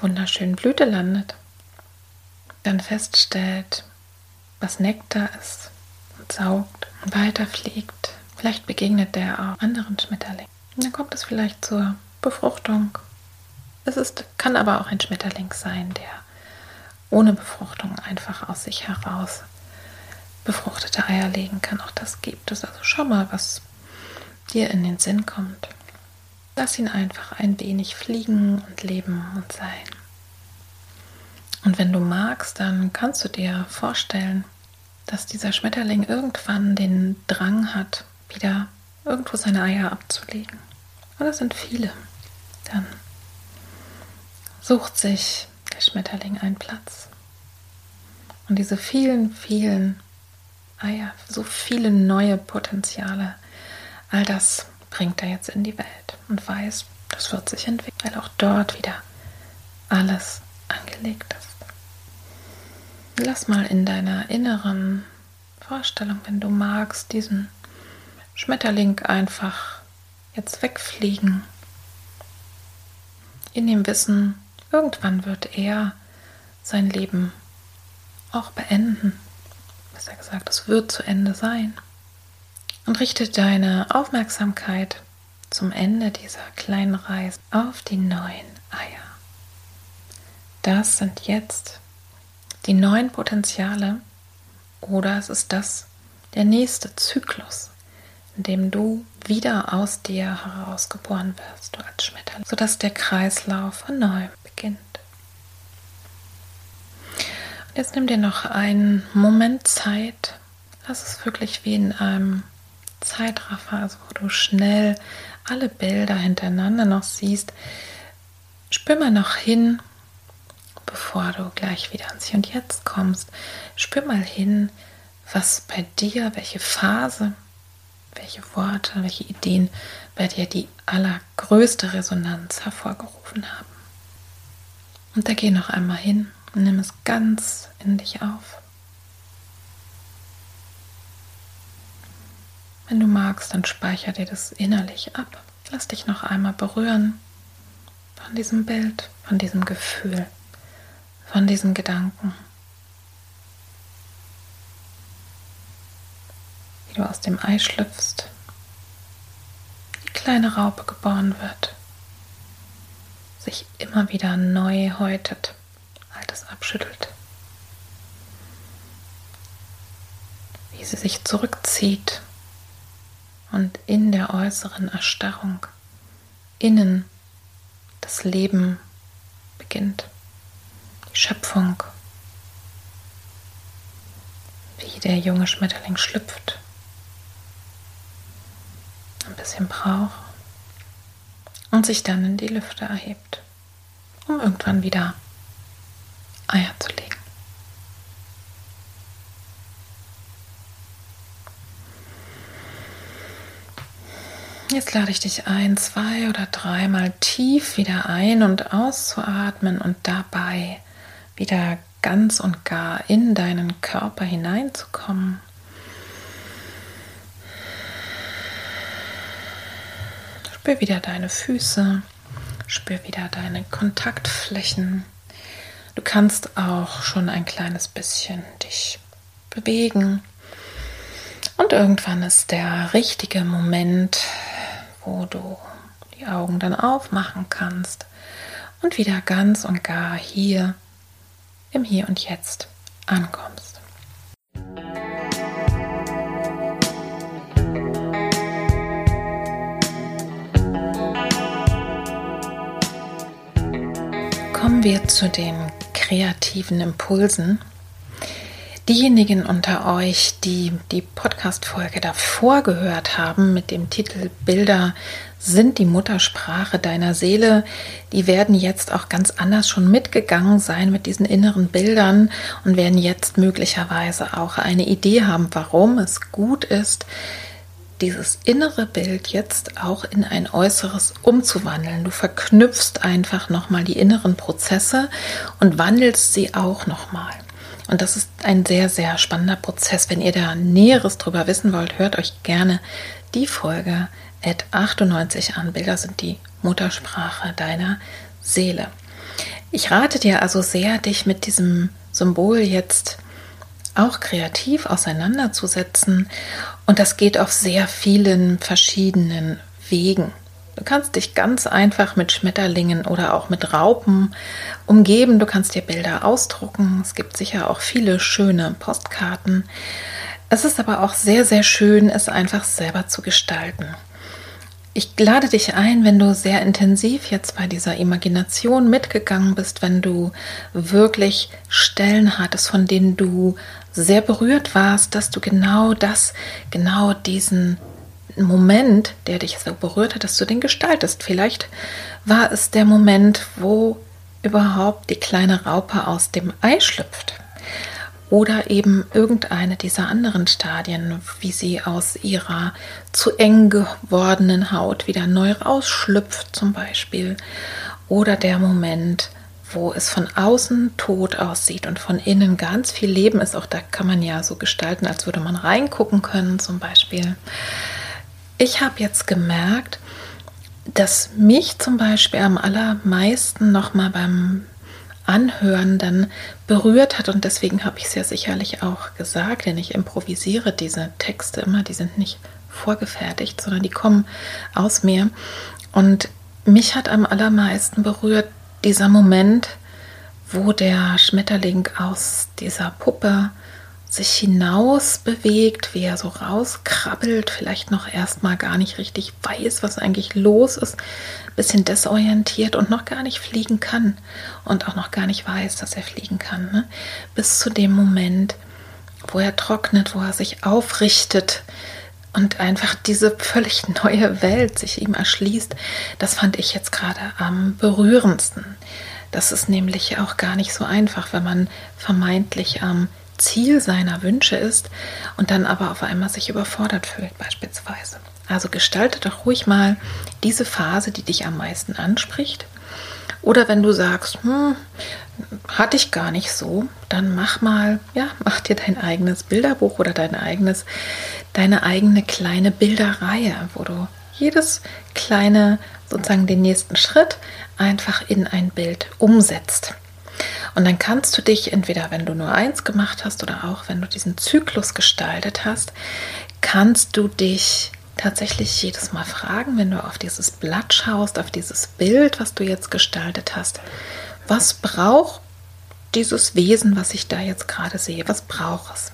wunderschönen Blüte landet, dann feststellt, was Nektar ist und saugt und weiterfliegt. Vielleicht begegnet der auch anderen Schmetterlingen. Dann kommt es vielleicht zur Befruchtung es ist, kann aber auch ein Schmetterling sein, der ohne Befruchtung einfach aus sich heraus befruchtete Eier legen kann. Auch das gibt es. Also schau mal, was dir in den Sinn kommt. Lass ihn einfach ein wenig fliegen und leben und sein. Und wenn du magst, dann kannst du dir vorstellen, dass dieser Schmetterling irgendwann den Drang hat, wieder irgendwo seine Eier abzulegen. Das sind viele. Dann sucht sich der Schmetterling einen Platz. Und diese vielen, vielen Eier, so viele neue Potenziale, all das bringt er jetzt in die Welt und weiß, das wird sich entwickeln, weil auch dort wieder alles angelegt ist. Lass mal in deiner inneren Vorstellung, wenn du magst, diesen Schmetterling einfach jetzt wegfliegen. In dem Wissen, Irgendwann wird er sein Leben auch beenden. Besser gesagt, es wird zu Ende sein. Und richte deine Aufmerksamkeit zum Ende dieser kleinen Reise auf die neuen Eier. Das sind jetzt die neuen Potenziale oder es ist das der nächste Zyklus, in dem du wieder aus dir herausgeboren wirst, du als Schmetterling, sodass der Kreislauf von neuem beginnt. Und jetzt nimm dir noch einen Moment Zeit. Lass es wirklich wie in einem Zeitraffer, also wo du schnell alle Bilder hintereinander noch siehst. Spür mal noch hin, bevor du gleich wieder ans Hier und Jetzt kommst. Spür mal hin, was bei dir, welche Phase, welche Worte, welche Ideen bei dir die allergrößte Resonanz hervorgerufen haben. Und da geh noch einmal hin und nimm es ganz in dich auf. Wenn du magst, dann speicher dir das innerlich ab. Lass dich noch einmal berühren von diesem Bild, von diesem Gefühl, von diesen Gedanken. Wie du aus dem Ei schlüpfst, die kleine Raupe geboren wird sich immer wieder neu häutet, Altes abschüttelt. Wie sie sich zurückzieht und in der äußeren Erstarrung innen das Leben beginnt, die Schöpfung, wie der junge Schmetterling schlüpft, ein bisschen braucht und sich dann in die Lüfte erhebt, um irgendwann wieder Eier zu legen. Jetzt lade ich dich ein, zwei oder dreimal tief wieder ein- und auszuatmen und dabei wieder ganz und gar in deinen Körper hineinzukommen. Spür wieder deine Füße, spür wieder deine Kontaktflächen. Du kannst auch schon ein kleines bisschen dich bewegen. Und irgendwann ist der richtige Moment, wo du die Augen dann aufmachen kannst und wieder ganz und gar hier im Hier und Jetzt ankommst. Kommen wir zu den kreativen Impulsen. Diejenigen unter euch, die die Podcast-Folge davor gehört haben mit dem Titel Bilder sind die Muttersprache deiner Seele, die werden jetzt auch ganz anders schon mitgegangen sein mit diesen inneren Bildern und werden jetzt möglicherweise auch eine Idee haben, warum es gut ist, dieses innere Bild jetzt auch in ein äußeres umzuwandeln. Du verknüpfst einfach nochmal die inneren Prozesse und wandelst sie auch nochmal. Und das ist ein sehr, sehr spannender Prozess. Wenn ihr da Näheres drüber wissen wollt, hört euch gerne die Folge at 98 an. Bilder sind die Muttersprache deiner Seele. Ich rate dir also sehr, dich mit diesem Symbol jetzt auch kreativ auseinanderzusetzen. Und das geht auf sehr vielen verschiedenen Wegen. Du kannst dich ganz einfach mit Schmetterlingen oder auch mit Raupen umgeben. Du kannst dir Bilder ausdrucken. Es gibt sicher auch viele schöne Postkarten. Es ist aber auch sehr, sehr schön, es einfach selber zu gestalten. Ich lade dich ein, wenn du sehr intensiv jetzt bei dieser Imagination mitgegangen bist, wenn du wirklich Stellen hattest, von denen du sehr berührt warst, dass du genau das, genau diesen Moment, der dich so berührt hat, dass du den gestaltest. Vielleicht war es der Moment, wo überhaupt die kleine Raupe aus dem Ei schlüpft. Oder eben irgendeine dieser anderen Stadien, wie sie aus ihrer zu eng gewordenen Haut wieder neu rausschlüpft zum Beispiel. Oder der Moment, wo es von außen tot aussieht und von innen ganz viel Leben ist. Auch da kann man ja so gestalten, als würde man reingucken können zum Beispiel. Ich habe jetzt gemerkt, dass mich zum Beispiel am allermeisten nochmal beim Anhören dann berührt hat und deswegen habe ich es ja sicherlich auch gesagt, denn ich improvisiere diese Texte immer, die sind nicht vorgefertigt, sondern die kommen aus mir. Und mich hat am allermeisten berührt dieser Moment, wo der Schmetterling aus dieser Puppe sich hinaus bewegt, wie er so rauskrabbelt, vielleicht noch erstmal gar nicht richtig weiß, was eigentlich los ist, bisschen desorientiert und noch gar nicht fliegen kann und auch noch gar nicht weiß, dass er fliegen kann, ne? bis zu dem Moment, wo er trocknet, wo er sich aufrichtet und einfach diese völlig neue Welt sich ihm erschließt, das fand ich jetzt gerade am berührendsten. Das ist nämlich auch gar nicht so einfach, wenn man vermeintlich am Ziel seiner Wünsche ist und dann aber auf einmal sich überfordert fühlt beispielsweise. Also gestalte doch ruhig mal diese Phase, die dich am meisten anspricht. Oder wenn du sagst, hm, hatte ich gar nicht so, dann mach mal, ja, mach dir dein eigenes Bilderbuch oder dein eigenes, deine eigene kleine Bilderreihe, wo du jedes kleine, sozusagen den nächsten Schritt einfach in ein Bild umsetzt. Und dann kannst du dich entweder, wenn du nur eins gemacht hast oder auch wenn du diesen Zyklus gestaltet hast, kannst du dich tatsächlich jedes Mal fragen, wenn du auf dieses Blatt schaust, auf dieses Bild, was du jetzt gestaltet hast, was braucht dieses Wesen, was ich da jetzt gerade sehe, was braucht es?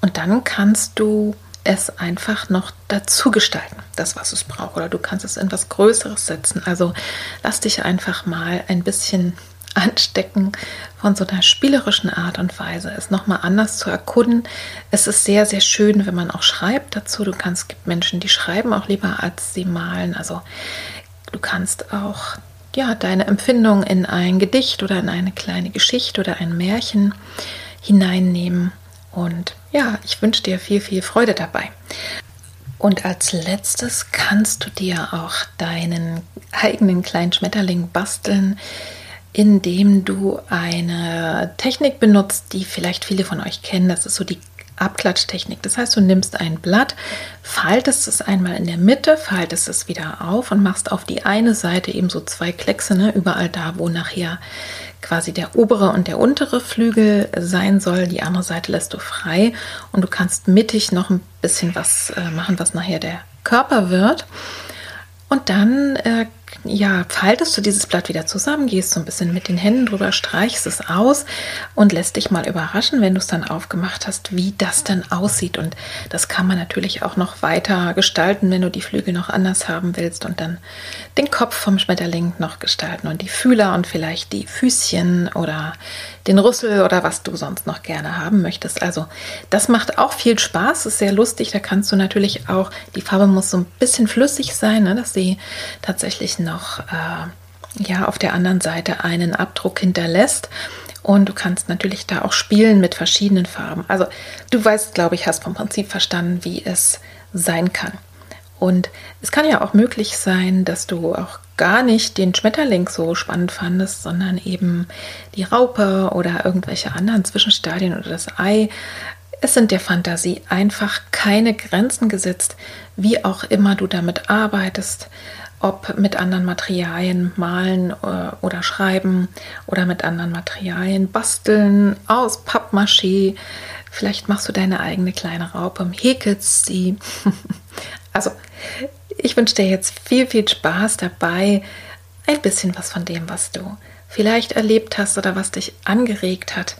Und dann kannst du es einfach noch dazu gestalten, das, was es braucht. Oder du kannst es in was Größeres setzen. Also lass dich einfach mal ein bisschen anstecken von so einer spielerischen Art und Weise, es nochmal anders zu erkunden. Es ist sehr, sehr schön, wenn man auch schreibt dazu. Du kannst, es gibt Menschen, die schreiben auch lieber, als sie malen. Also du kannst auch ja, deine Empfindung in ein Gedicht oder in eine kleine Geschichte oder ein Märchen hineinnehmen. Und ja, ich wünsche dir viel, viel Freude dabei. Und als letztes kannst du dir auch deinen eigenen kleinen Schmetterling basteln, indem du eine Technik benutzt, die vielleicht viele von euch kennen. Das ist so die Abklatschtechnik. Das heißt, du nimmst ein Blatt, faltest es einmal in der Mitte, faltest es wieder auf und machst auf die eine Seite eben so zwei Kleckse, ne, überall da, wo nachher quasi der obere und der untere Flügel sein soll. Die andere Seite lässt du frei und du kannst mittig noch ein bisschen was äh, machen, was nachher der Körper wird. Und dann äh, ja, faltest du dieses Blatt wieder zusammen, gehst so ein bisschen mit den Händen drüber, streichst es aus und lässt dich mal überraschen, wenn du es dann aufgemacht hast, wie das dann aussieht. Und das kann man natürlich auch noch weiter gestalten, wenn du die Flügel noch anders haben willst und dann den Kopf vom Schmetterling noch gestalten und die Fühler und vielleicht die Füßchen oder den Rüssel oder was du sonst noch gerne haben möchtest. Also das macht auch viel Spaß, ist sehr lustig. Da kannst du natürlich auch, die Farbe muss so ein bisschen flüssig sein, ne, dass sie tatsächlich noch äh, ja, auf der anderen Seite einen Abdruck hinterlässt. Und du kannst natürlich da auch spielen mit verschiedenen Farben. Also du weißt, glaube ich, hast vom Prinzip verstanden, wie es sein kann. Und es kann ja auch möglich sein, dass du auch gar nicht den Schmetterling so spannend fandest, sondern eben die Raupe oder irgendwelche anderen Zwischenstadien oder das Ei. Es sind der Fantasie einfach keine Grenzen gesetzt, wie auch immer du damit arbeitest ob mit anderen Materialien malen äh, oder schreiben oder mit anderen Materialien basteln aus Pappmaché. Vielleicht machst du deine eigene kleine Raupe, häkelst sie. Also, ich wünsche dir jetzt viel, viel Spaß dabei. Ein bisschen was von dem, was du vielleicht erlebt hast oder was dich angeregt hat,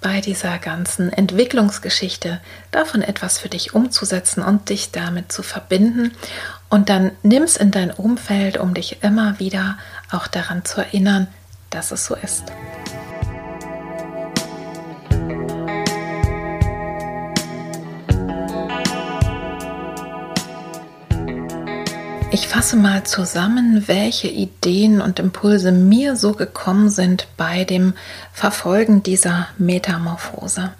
bei dieser ganzen Entwicklungsgeschichte davon etwas für dich umzusetzen und dich damit zu verbinden. Und dann nimm's in dein Umfeld, um dich immer wieder auch daran zu erinnern, dass es so ist. Ich fasse mal zusammen, welche Ideen und Impulse mir so gekommen sind bei dem Verfolgen dieser Metamorphose.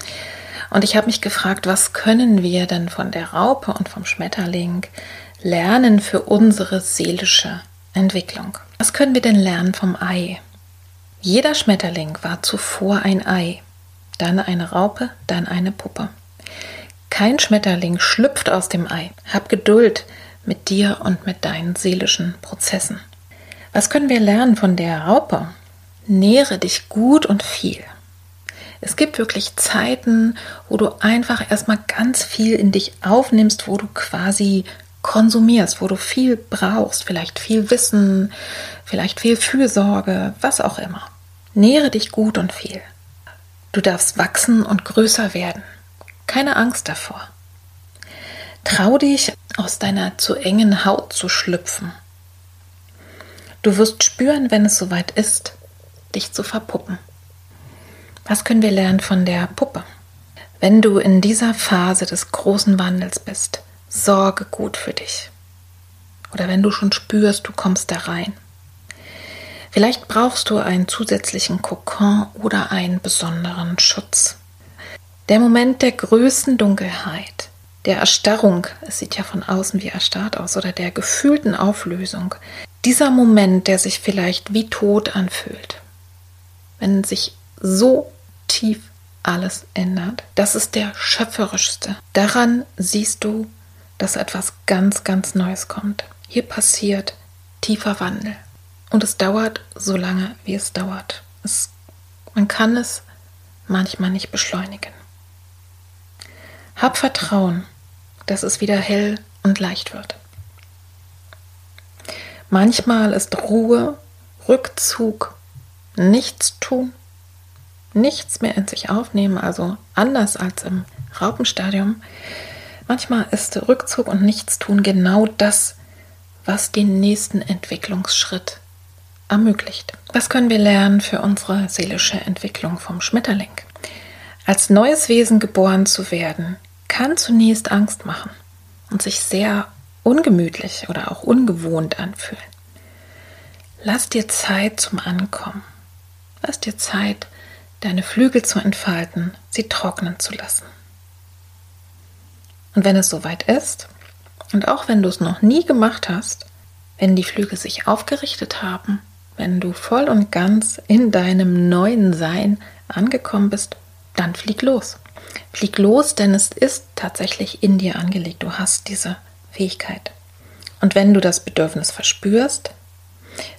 Und ich habe mich gefragt, was können wir denn von der Raupe und vom Schmetterling lernen für unsere seelische Entwicklung? Was können wir denn lernen vom Ei? Jeder Schmetterling war zuvor ein Ei, dann eine Raupe, dann eine Puppe. Kein Schmetterling schlüpft aus dem Ei. Hab Geduld, mit dir und mit deinen seelischen Prozessen. Was können wir lernen von der Raupe? Nähre dich gut und viel. Es gibt wirklich Zeiten, wo du einfach erstmal ganz viel in dich aufnimmst, wo du quasi konsumierst, wo du viel brauchst, vielleicht viel Wissen, vielleicht viel Fürsorge, was auch immer. Nähre dich gut und viel. Du darfst wachsen und größer werden. Keine Angst davor. Trau dich, aus deiner zu engen Haut zu schlüpfen. Du wirst spüren, wenn es soweit ist, dich zu verpuppen. Was können wir lernen von der Puppe? Wenn du in dieser Phase des großen Wandels bist, sorge gut für dich. Oder wenn du schon spürst, du kommst da rein. Vielleicht brauchst du einen zusätzlichen Kokon oder einen besonderen Schutz. Der Moment der größten Dunkelheit der Erstarrung, es sieht ja von außen wie erstarrt aus, oder der gefühlten Auflösung, dieser Moment, der sich vielleicht wie tot anfühlt, wenn sich so tief alles ändert, das ist der schöpferischste. Daran siehst du, dass etwas ganz, ganz Neues kommt. Hier passiert tiefer Wandel. Und es dauert so lange, wie es dauert. Es, man kann es manchmal nicht beschleunigen. Hab Vertrauen, dass es wieder hell und leicht wird. Manchmal ist Ruhe, Rückzug, nichts tun, nichts mehr in sich aufnehmen, also anders als im Raupenstadium. Manchmal ist Rückzug und Nichtstun genau das, was den nächsten Entwicklungsschritt ermöglicht. Was können wir lernen für unsere seelische Entwicklung vom Schmetterling? Als neues Wesen geboren zu werden, kann zunächst Angst machen und sich sehr ungemütlich oder auch ungewohnt anfühlen. Lass dir Zeit zum Ankommen. Lass dir Zeit, deine Flügel zu entfalten, sie trocknen zu lassen. Und wenn es soweit ist, und auch wenn du es noch nie gemacht hast, wenn die Flügel sich aufgerichtet haben, wenn du voll und ganz in deinem neuen Sein angekommen bist, dann flieg los. Flieg los, denn es ist tatsächlich in dir angelegt. Du hast diese Fähigkeit. Und wenn du das Bedürfnis verspürst,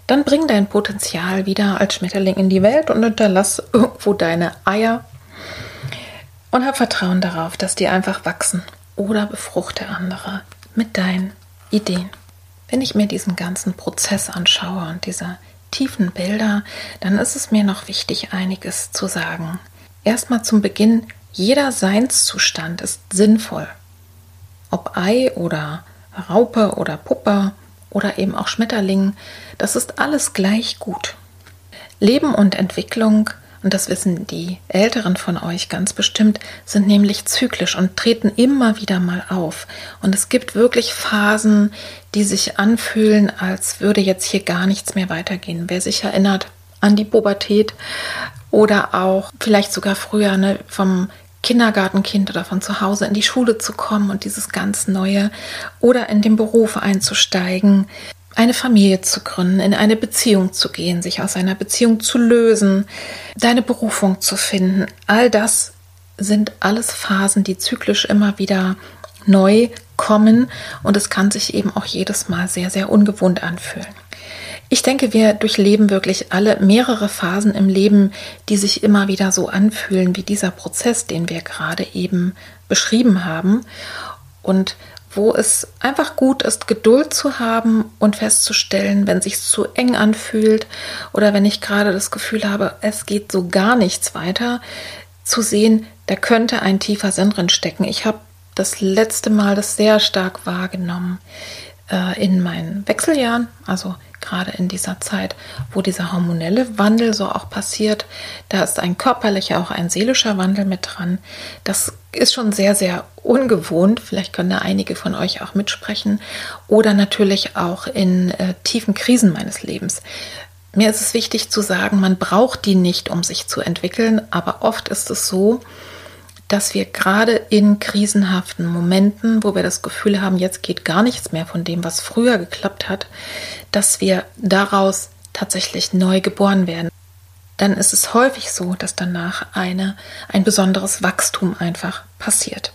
dann bring dein Potenzial wieder als Schmetterling in die Welt und unterlass irgendwo deine Eier und hab Vertrauen darauf, dass die einfach wachsen oder befruchte andere mit deinen Ideen. Wenn ich mir diesen ganzen Prozess anschaue und diese tiefen Bilder, dann ist es mir noch wichtig, einiges zu sagen. Erstmal zum Beginn, jeder Seinszustand ist sinnvoll. Ob Ei oder Raupe oder Puppe oder eben auch Schmetterling, das ist alles gleich gut. Leben und Entwicklung, und das wissen die Älteren von euch ganz bestimmt, sind nämlich zyklisch und treten immer wieder mal auf. Und es gibt wirklich Phasen, die sich anfühlen, als würde jetzt hier gar nichts mehr weitergehen. Wer sich erinnert an die Pubertät oder auch vielleicht sogar früher ne, vom Kindergartenkind oder von zu Hause in die Schule zu kommen und dieses ganz Neue oder in den Beruf einzusteigen, eine Familie zu gründen, in eine Beziehung zu gehen, sich aus einer Beziehung zu lösen, deine Berufung zu finden. All das sind alles Phasen, die zyklisch immer wieder neu kommen und es kann sich eben auch jedes Mal sehr, sehr ungewohnt anfühlen. Ich denke, wir durchleben wirklich alle mehrere Phasen im Leben, die sich immer wieder so anfühlen wie dieser Prozess, den wir gerade eben beschrieben haben. Und wo es einfach gut ist, Geduld zu haben und festzustellen, wenn sich zu eng anfühlt oder wenn ich gerade das Gefühl habe, es geht so gar nichts weiter, zu sehen, da könnte ein tiefer Sinn drin stecken. Ich habe das letzte Mal das sehr stark wahrgenommen äh, in meinen Wechseljahren, also gerade in dieser Zeit, wo dieser hormonelle Wandel so auch passiert. Da ist ein körperlicher, auch ein seelischer Wandel mit dran. Das ist schon sehr, sehr ungewohnt. Vielleicht können da einige von euch auch mitsprechen. Oder natürlich auch in äh, tiefen Krisen meines Lebens. Mir ist es wichtig zu sagen, man braucht die nicht, um sich zu entwickeln, aber oft ist es so, dass wir gerade in krisenhaften Momenten, wo wir das Gefühl haben, jetzt geht gar nichts mehr von dem, was früher geklappt hat, dass wir daraus tatsächlich neu geboren werden. Dann ist es häufig so, dass danach eine, ein besonderes Wachstum einfach passiert.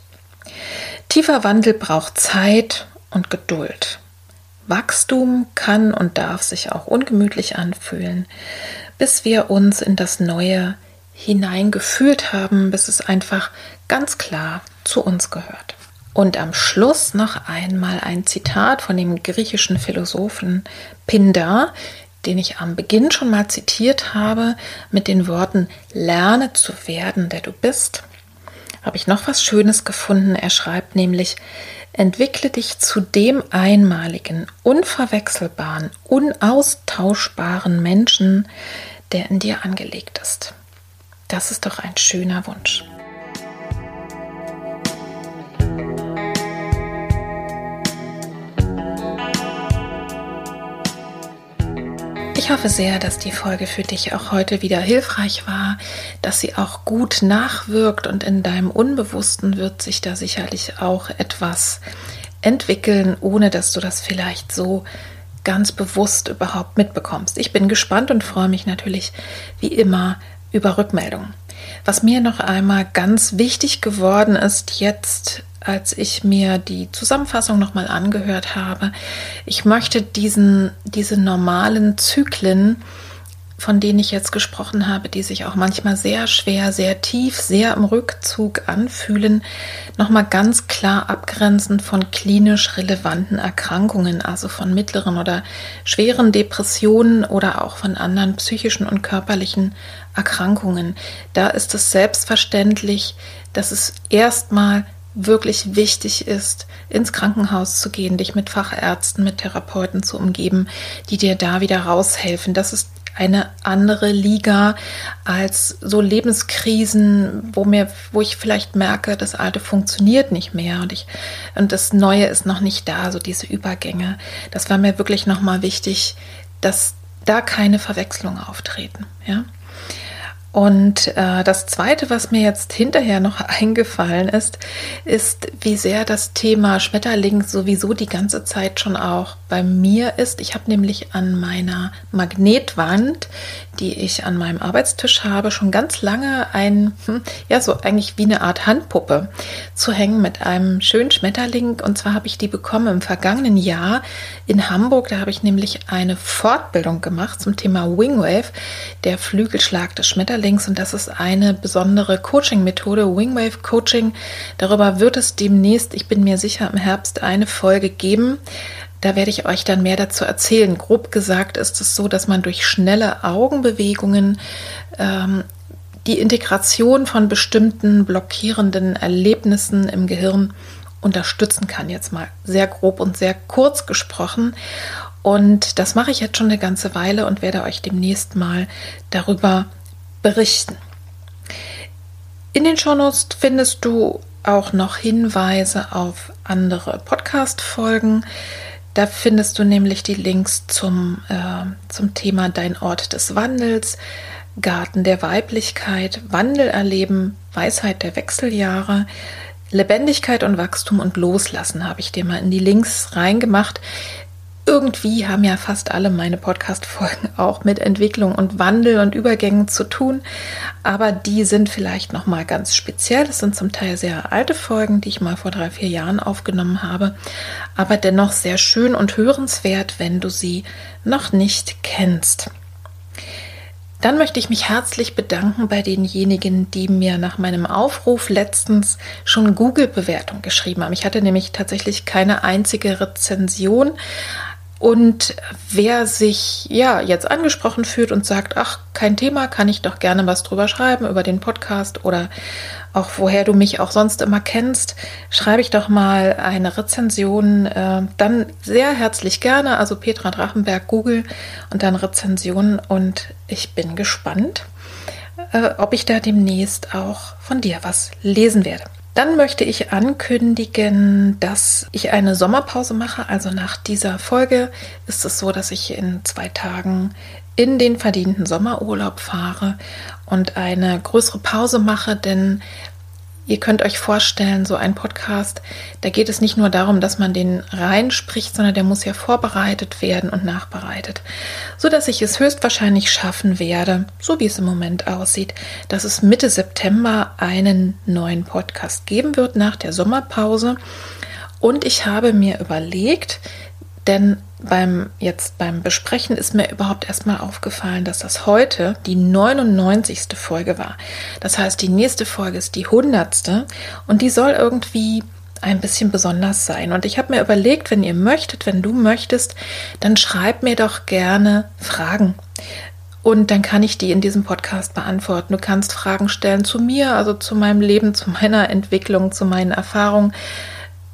Tiefer Wandel braucht Zeit und Geduld. Wachstum kann und darf sich auch ungemütlich anfühlen, bis wir uns in das Neue hineingefühlt haben, bis es einfach ganz klar zu uns gehört. Und am Schluss noch einmal ein Zitat von dem griechischen Philosophen Pindar, den ich am Beginn schon mal zitiert habe, mit den Worten Lerne zu werden, der du bist. Habe ich noch was Schönes gefunden. Er schreibt nämlich, entwickle dich zu dem einmaligen, unverwechselbaren, unaustauschbaren Menschen, der in dir angelegt ist. Das ist doch ein schöner Wunsch. Ich hoffe sehr, dass die Folge für dich auch heute wieder hilfreich war, dass sie auch gut nachwirkt und in deinem Unbewussten wird sich da sicherlich auch etwas entwickeln, ohne dass du das vielleicht so ganz bewusst überhaupt mitbekommst. Ich bin gespannt und freue mich natürlich wie immer über Rückmeldungen. Was mir noch einmal ganz wichtig geworden ist jetzt, als ich mir die Zusammenfassung nochmal angehört habe, ich möchte diesen, diese normalen Zyklen von denen ich jetzt gesprochen habe, die sich auch manchmal sehr schwer, sehr tief, sehr im Rückzug anfühlen, nochmal ganz klar abgrenzend von klinisch relevanten Erkrankungen, also von mittleren oder schweren Depressionen oder auch von anderen psychischen und körperlichen Erkrankungen. Da ist es selbstverständlich, dass es erstmal wirklich wichtig ist, ins Krankenhaus zu gehen, dich mit Fachärzten, mit Therapeuten zu umgeben, die dir da wieder raushelfen. Das ist eine andere Liga als so Lebenskrisen, wo mir, wo ich vielleicht merke, das Alte funktioniert nicht mehr und ich und das Neue ist noch nicht da, so diese Übergänge. Das war mir wirklich nochmal wichtig, dass da keine Verwechslungen auftreten. Ja. Und äh, das Zweite, was mir jetzt hinterher noch eingefallen ist, ist, wie sehr das Thema Schmetterling sowieso die ganze Zeit schon auch bei mir ist. Ich habe nämlich an meiner Magnetwand, die ich an meinem Arbeitstisch habe, schon ganz lange ein, hm, ja, so eigentlich wie eine Art Handpuppe zu hängen mit einem schönen Schmetterling. Und zwar habe ich die bekommen im vergangenen Jahr in Hamburg. Da habe ich nämlich eine Fortbildung gemacht zum Thema Wingwave, der Flügelschlag des Schmetterlings links und das ist eine besondere Coaching-Methode, Wingwave Coaching. Darüber wird es demnächst, ich bin mir sicher, im Herbst eine Folge geben. Da werde ich euch dann mehr dazu erzählen. Grob gesagt ist es so, dass man durch schnelle Augenbewegungen ähm, die Integration von bestimmten blockierenden Erlebnissen im Gehirn unterstützen kann. Jetzt mal sehr grob und sehr kurz gesprochen. Und das mache ich jetzt schon eine ganze Weile und werde euch demnächst mal darüber berichten. In den Shownotes findest du auch noch Hinweise auf andere Podcast-Folgen. Da findest du nämlich die Links zum, äh, zum Thema Dein Ort des Wandels, Garten der Weiblichkeit, Wandel erleben, Weisheit der Wechseljahre, Lebendigkeit und Wachstum und Loslassen habe ich dir mal in die Links reingemacht. Irgendwie haben ja fast alle meine Podcast-Folgen auch mit Entwicklung und Wandel und Übergängen zu tun, aber die sind vielleicht noch mal ganz speziell. Das sind zum Teil sehr alte Folgen, die ich mal vor drei vier Jahren aufgenommen habe, aber dennoch sehr schön und hörenswert, wenn du sie noch nicht kennst. Dann möchte ich mich herzlich bedanken bei denjenigen, die mir nach meinem Aufruf letztens schon Google-Bewertung geschrieben haben. Ich hatte nämlich tatsächlich keine einzige Rezension, und wer sich ja jetzt angesprochen fühlt und sagt, ach, kein Thema, kann ich doch gerne was drüber schreiben über den Podcast oder auch woher du mich auch sonst immer kennst, schreibe ich doch mal eine Rezension, äh, dann sehr herzlich gerne, also Petra Drachenberg Google und dann Rezension und ich bin gespannt, äh, ob ich da demnächst auch von dir was lesen werde. Dann möchte ich ankündigen, dass ich eine Sommerpause mache. Also nach dieser Folge ist es so, dass ich in zwei Tagen in den verdienten Sommerurlaub fahre und eine größere Pause mache, denn Ihr könnt euch vorstellen, so ein Podcast, da geht es nicht nur darum, dass man den reinspricht, sondern der muss ja vorbereitet werden und nachbereitet, so dass ich es höchstwahrscheinlich schaffen werde, so wie es im Moment aussieht, dass es Mitte September einen neuen Podcast geben wird nach der Sommerpause. Und ich habe mir überlegt, denn beim jetzt beim Besprechen ist mir überhaupt erstmal aufgefallen, dass das heute die 99. Folge war. Das heißt, die nächste Folge ist die 100. und die soll irgendwie ein bisschen besonders sein. Und ich habe mir überlegt, wenn ihr möchtet, wenn du möchtest, dann schreib mir doch gerne Fragen. Und dann kann ich die in diesem Podcast beantworten. Du kannst Fragen stellen zu mir, also zu meinem Leben, zu meiner Entwicklung, zu meinen Erfahrungen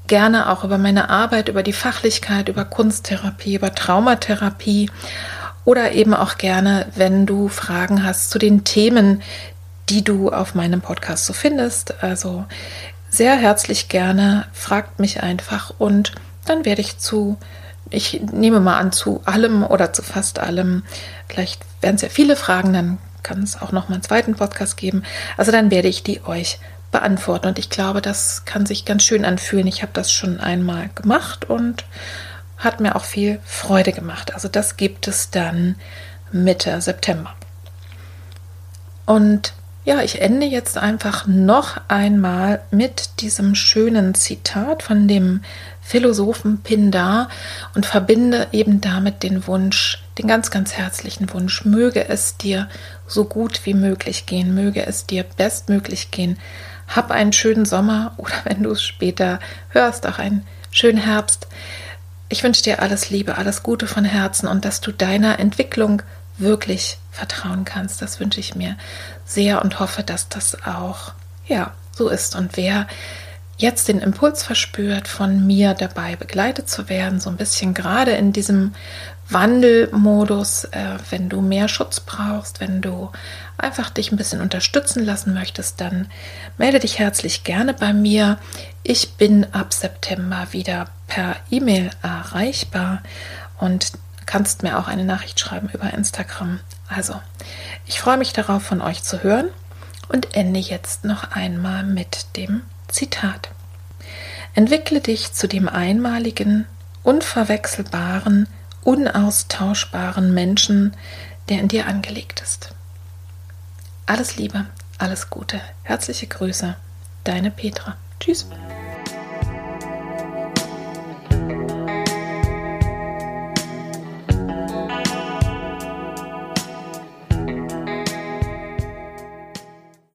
gerne auch über meine Arbeit, über die Fachlichkeit, über Kunsttherapie, über Traumatherapie oder eben auch gerne, wenn du Fragen hast zu den Themen, die du auf meinem Podcast so findest. Also sehr herzlich gerne, fragt mich einfach und dann werde ich zu, ich nehme mal an, zu allem oder zu fast allem, vielleicht werden es ja viele Fragen, dann kann es auch noch mal einen zweiten Podcast geben. Also dann werde ich die euch beantworten. Und ich glaube, das kann sich ganz schön anfühlen. Ich habe das schon einmal gemacht und hat mir auch viel Freude gemacht. Also das gibt es dann Mitte September. Und ja, ich ende jetzt einfach noch einmal mit diesem schönen Zitat von dem Philosophen Pindar und verbinde eben damit den Wunsch, den ganz, ganz herzlichen Wunsch, möge es dir so gut wie möglich gehen, möge es dir bestmöglich gehen. Hab einen schönen Sommer oder wenn du es später hörst, auch einen schönen Herbst. Ich wünsche dir alles Liebe, alles Gute von Herzen und dass du deiner Entwicklung wirklich vertrauen kannst. Das wünsche ich mir sehr und hoffe, dass das auch ja so ist. Und wer jetzt den Impuls verspürt, von mir dabei begleitet zu werden, so ein bisschen gerade in diesem Wandelmodus, äh, wenn du mehr Schutz brauchst, wenn du einfach dich ein bisschen unterstützen lassen möchtest, dann melde dich herzlich gerne bei mir. Ich bin ab September wieder per E-Mail erreichbar und kannst mir auch eine Nachricht schreiben über Instagram. Also, ich freue mich darauf, von euch zu hören und ende jetzt noch einmal mit dem Zitat. Entwickle dich zu dem einmaligen, unverwechselbaren, unaustauschbaren Menschen, der in dir angelegt ist. Alles Liebe, alles Gute, herzliche Grüße, deine Petra. Tschüss.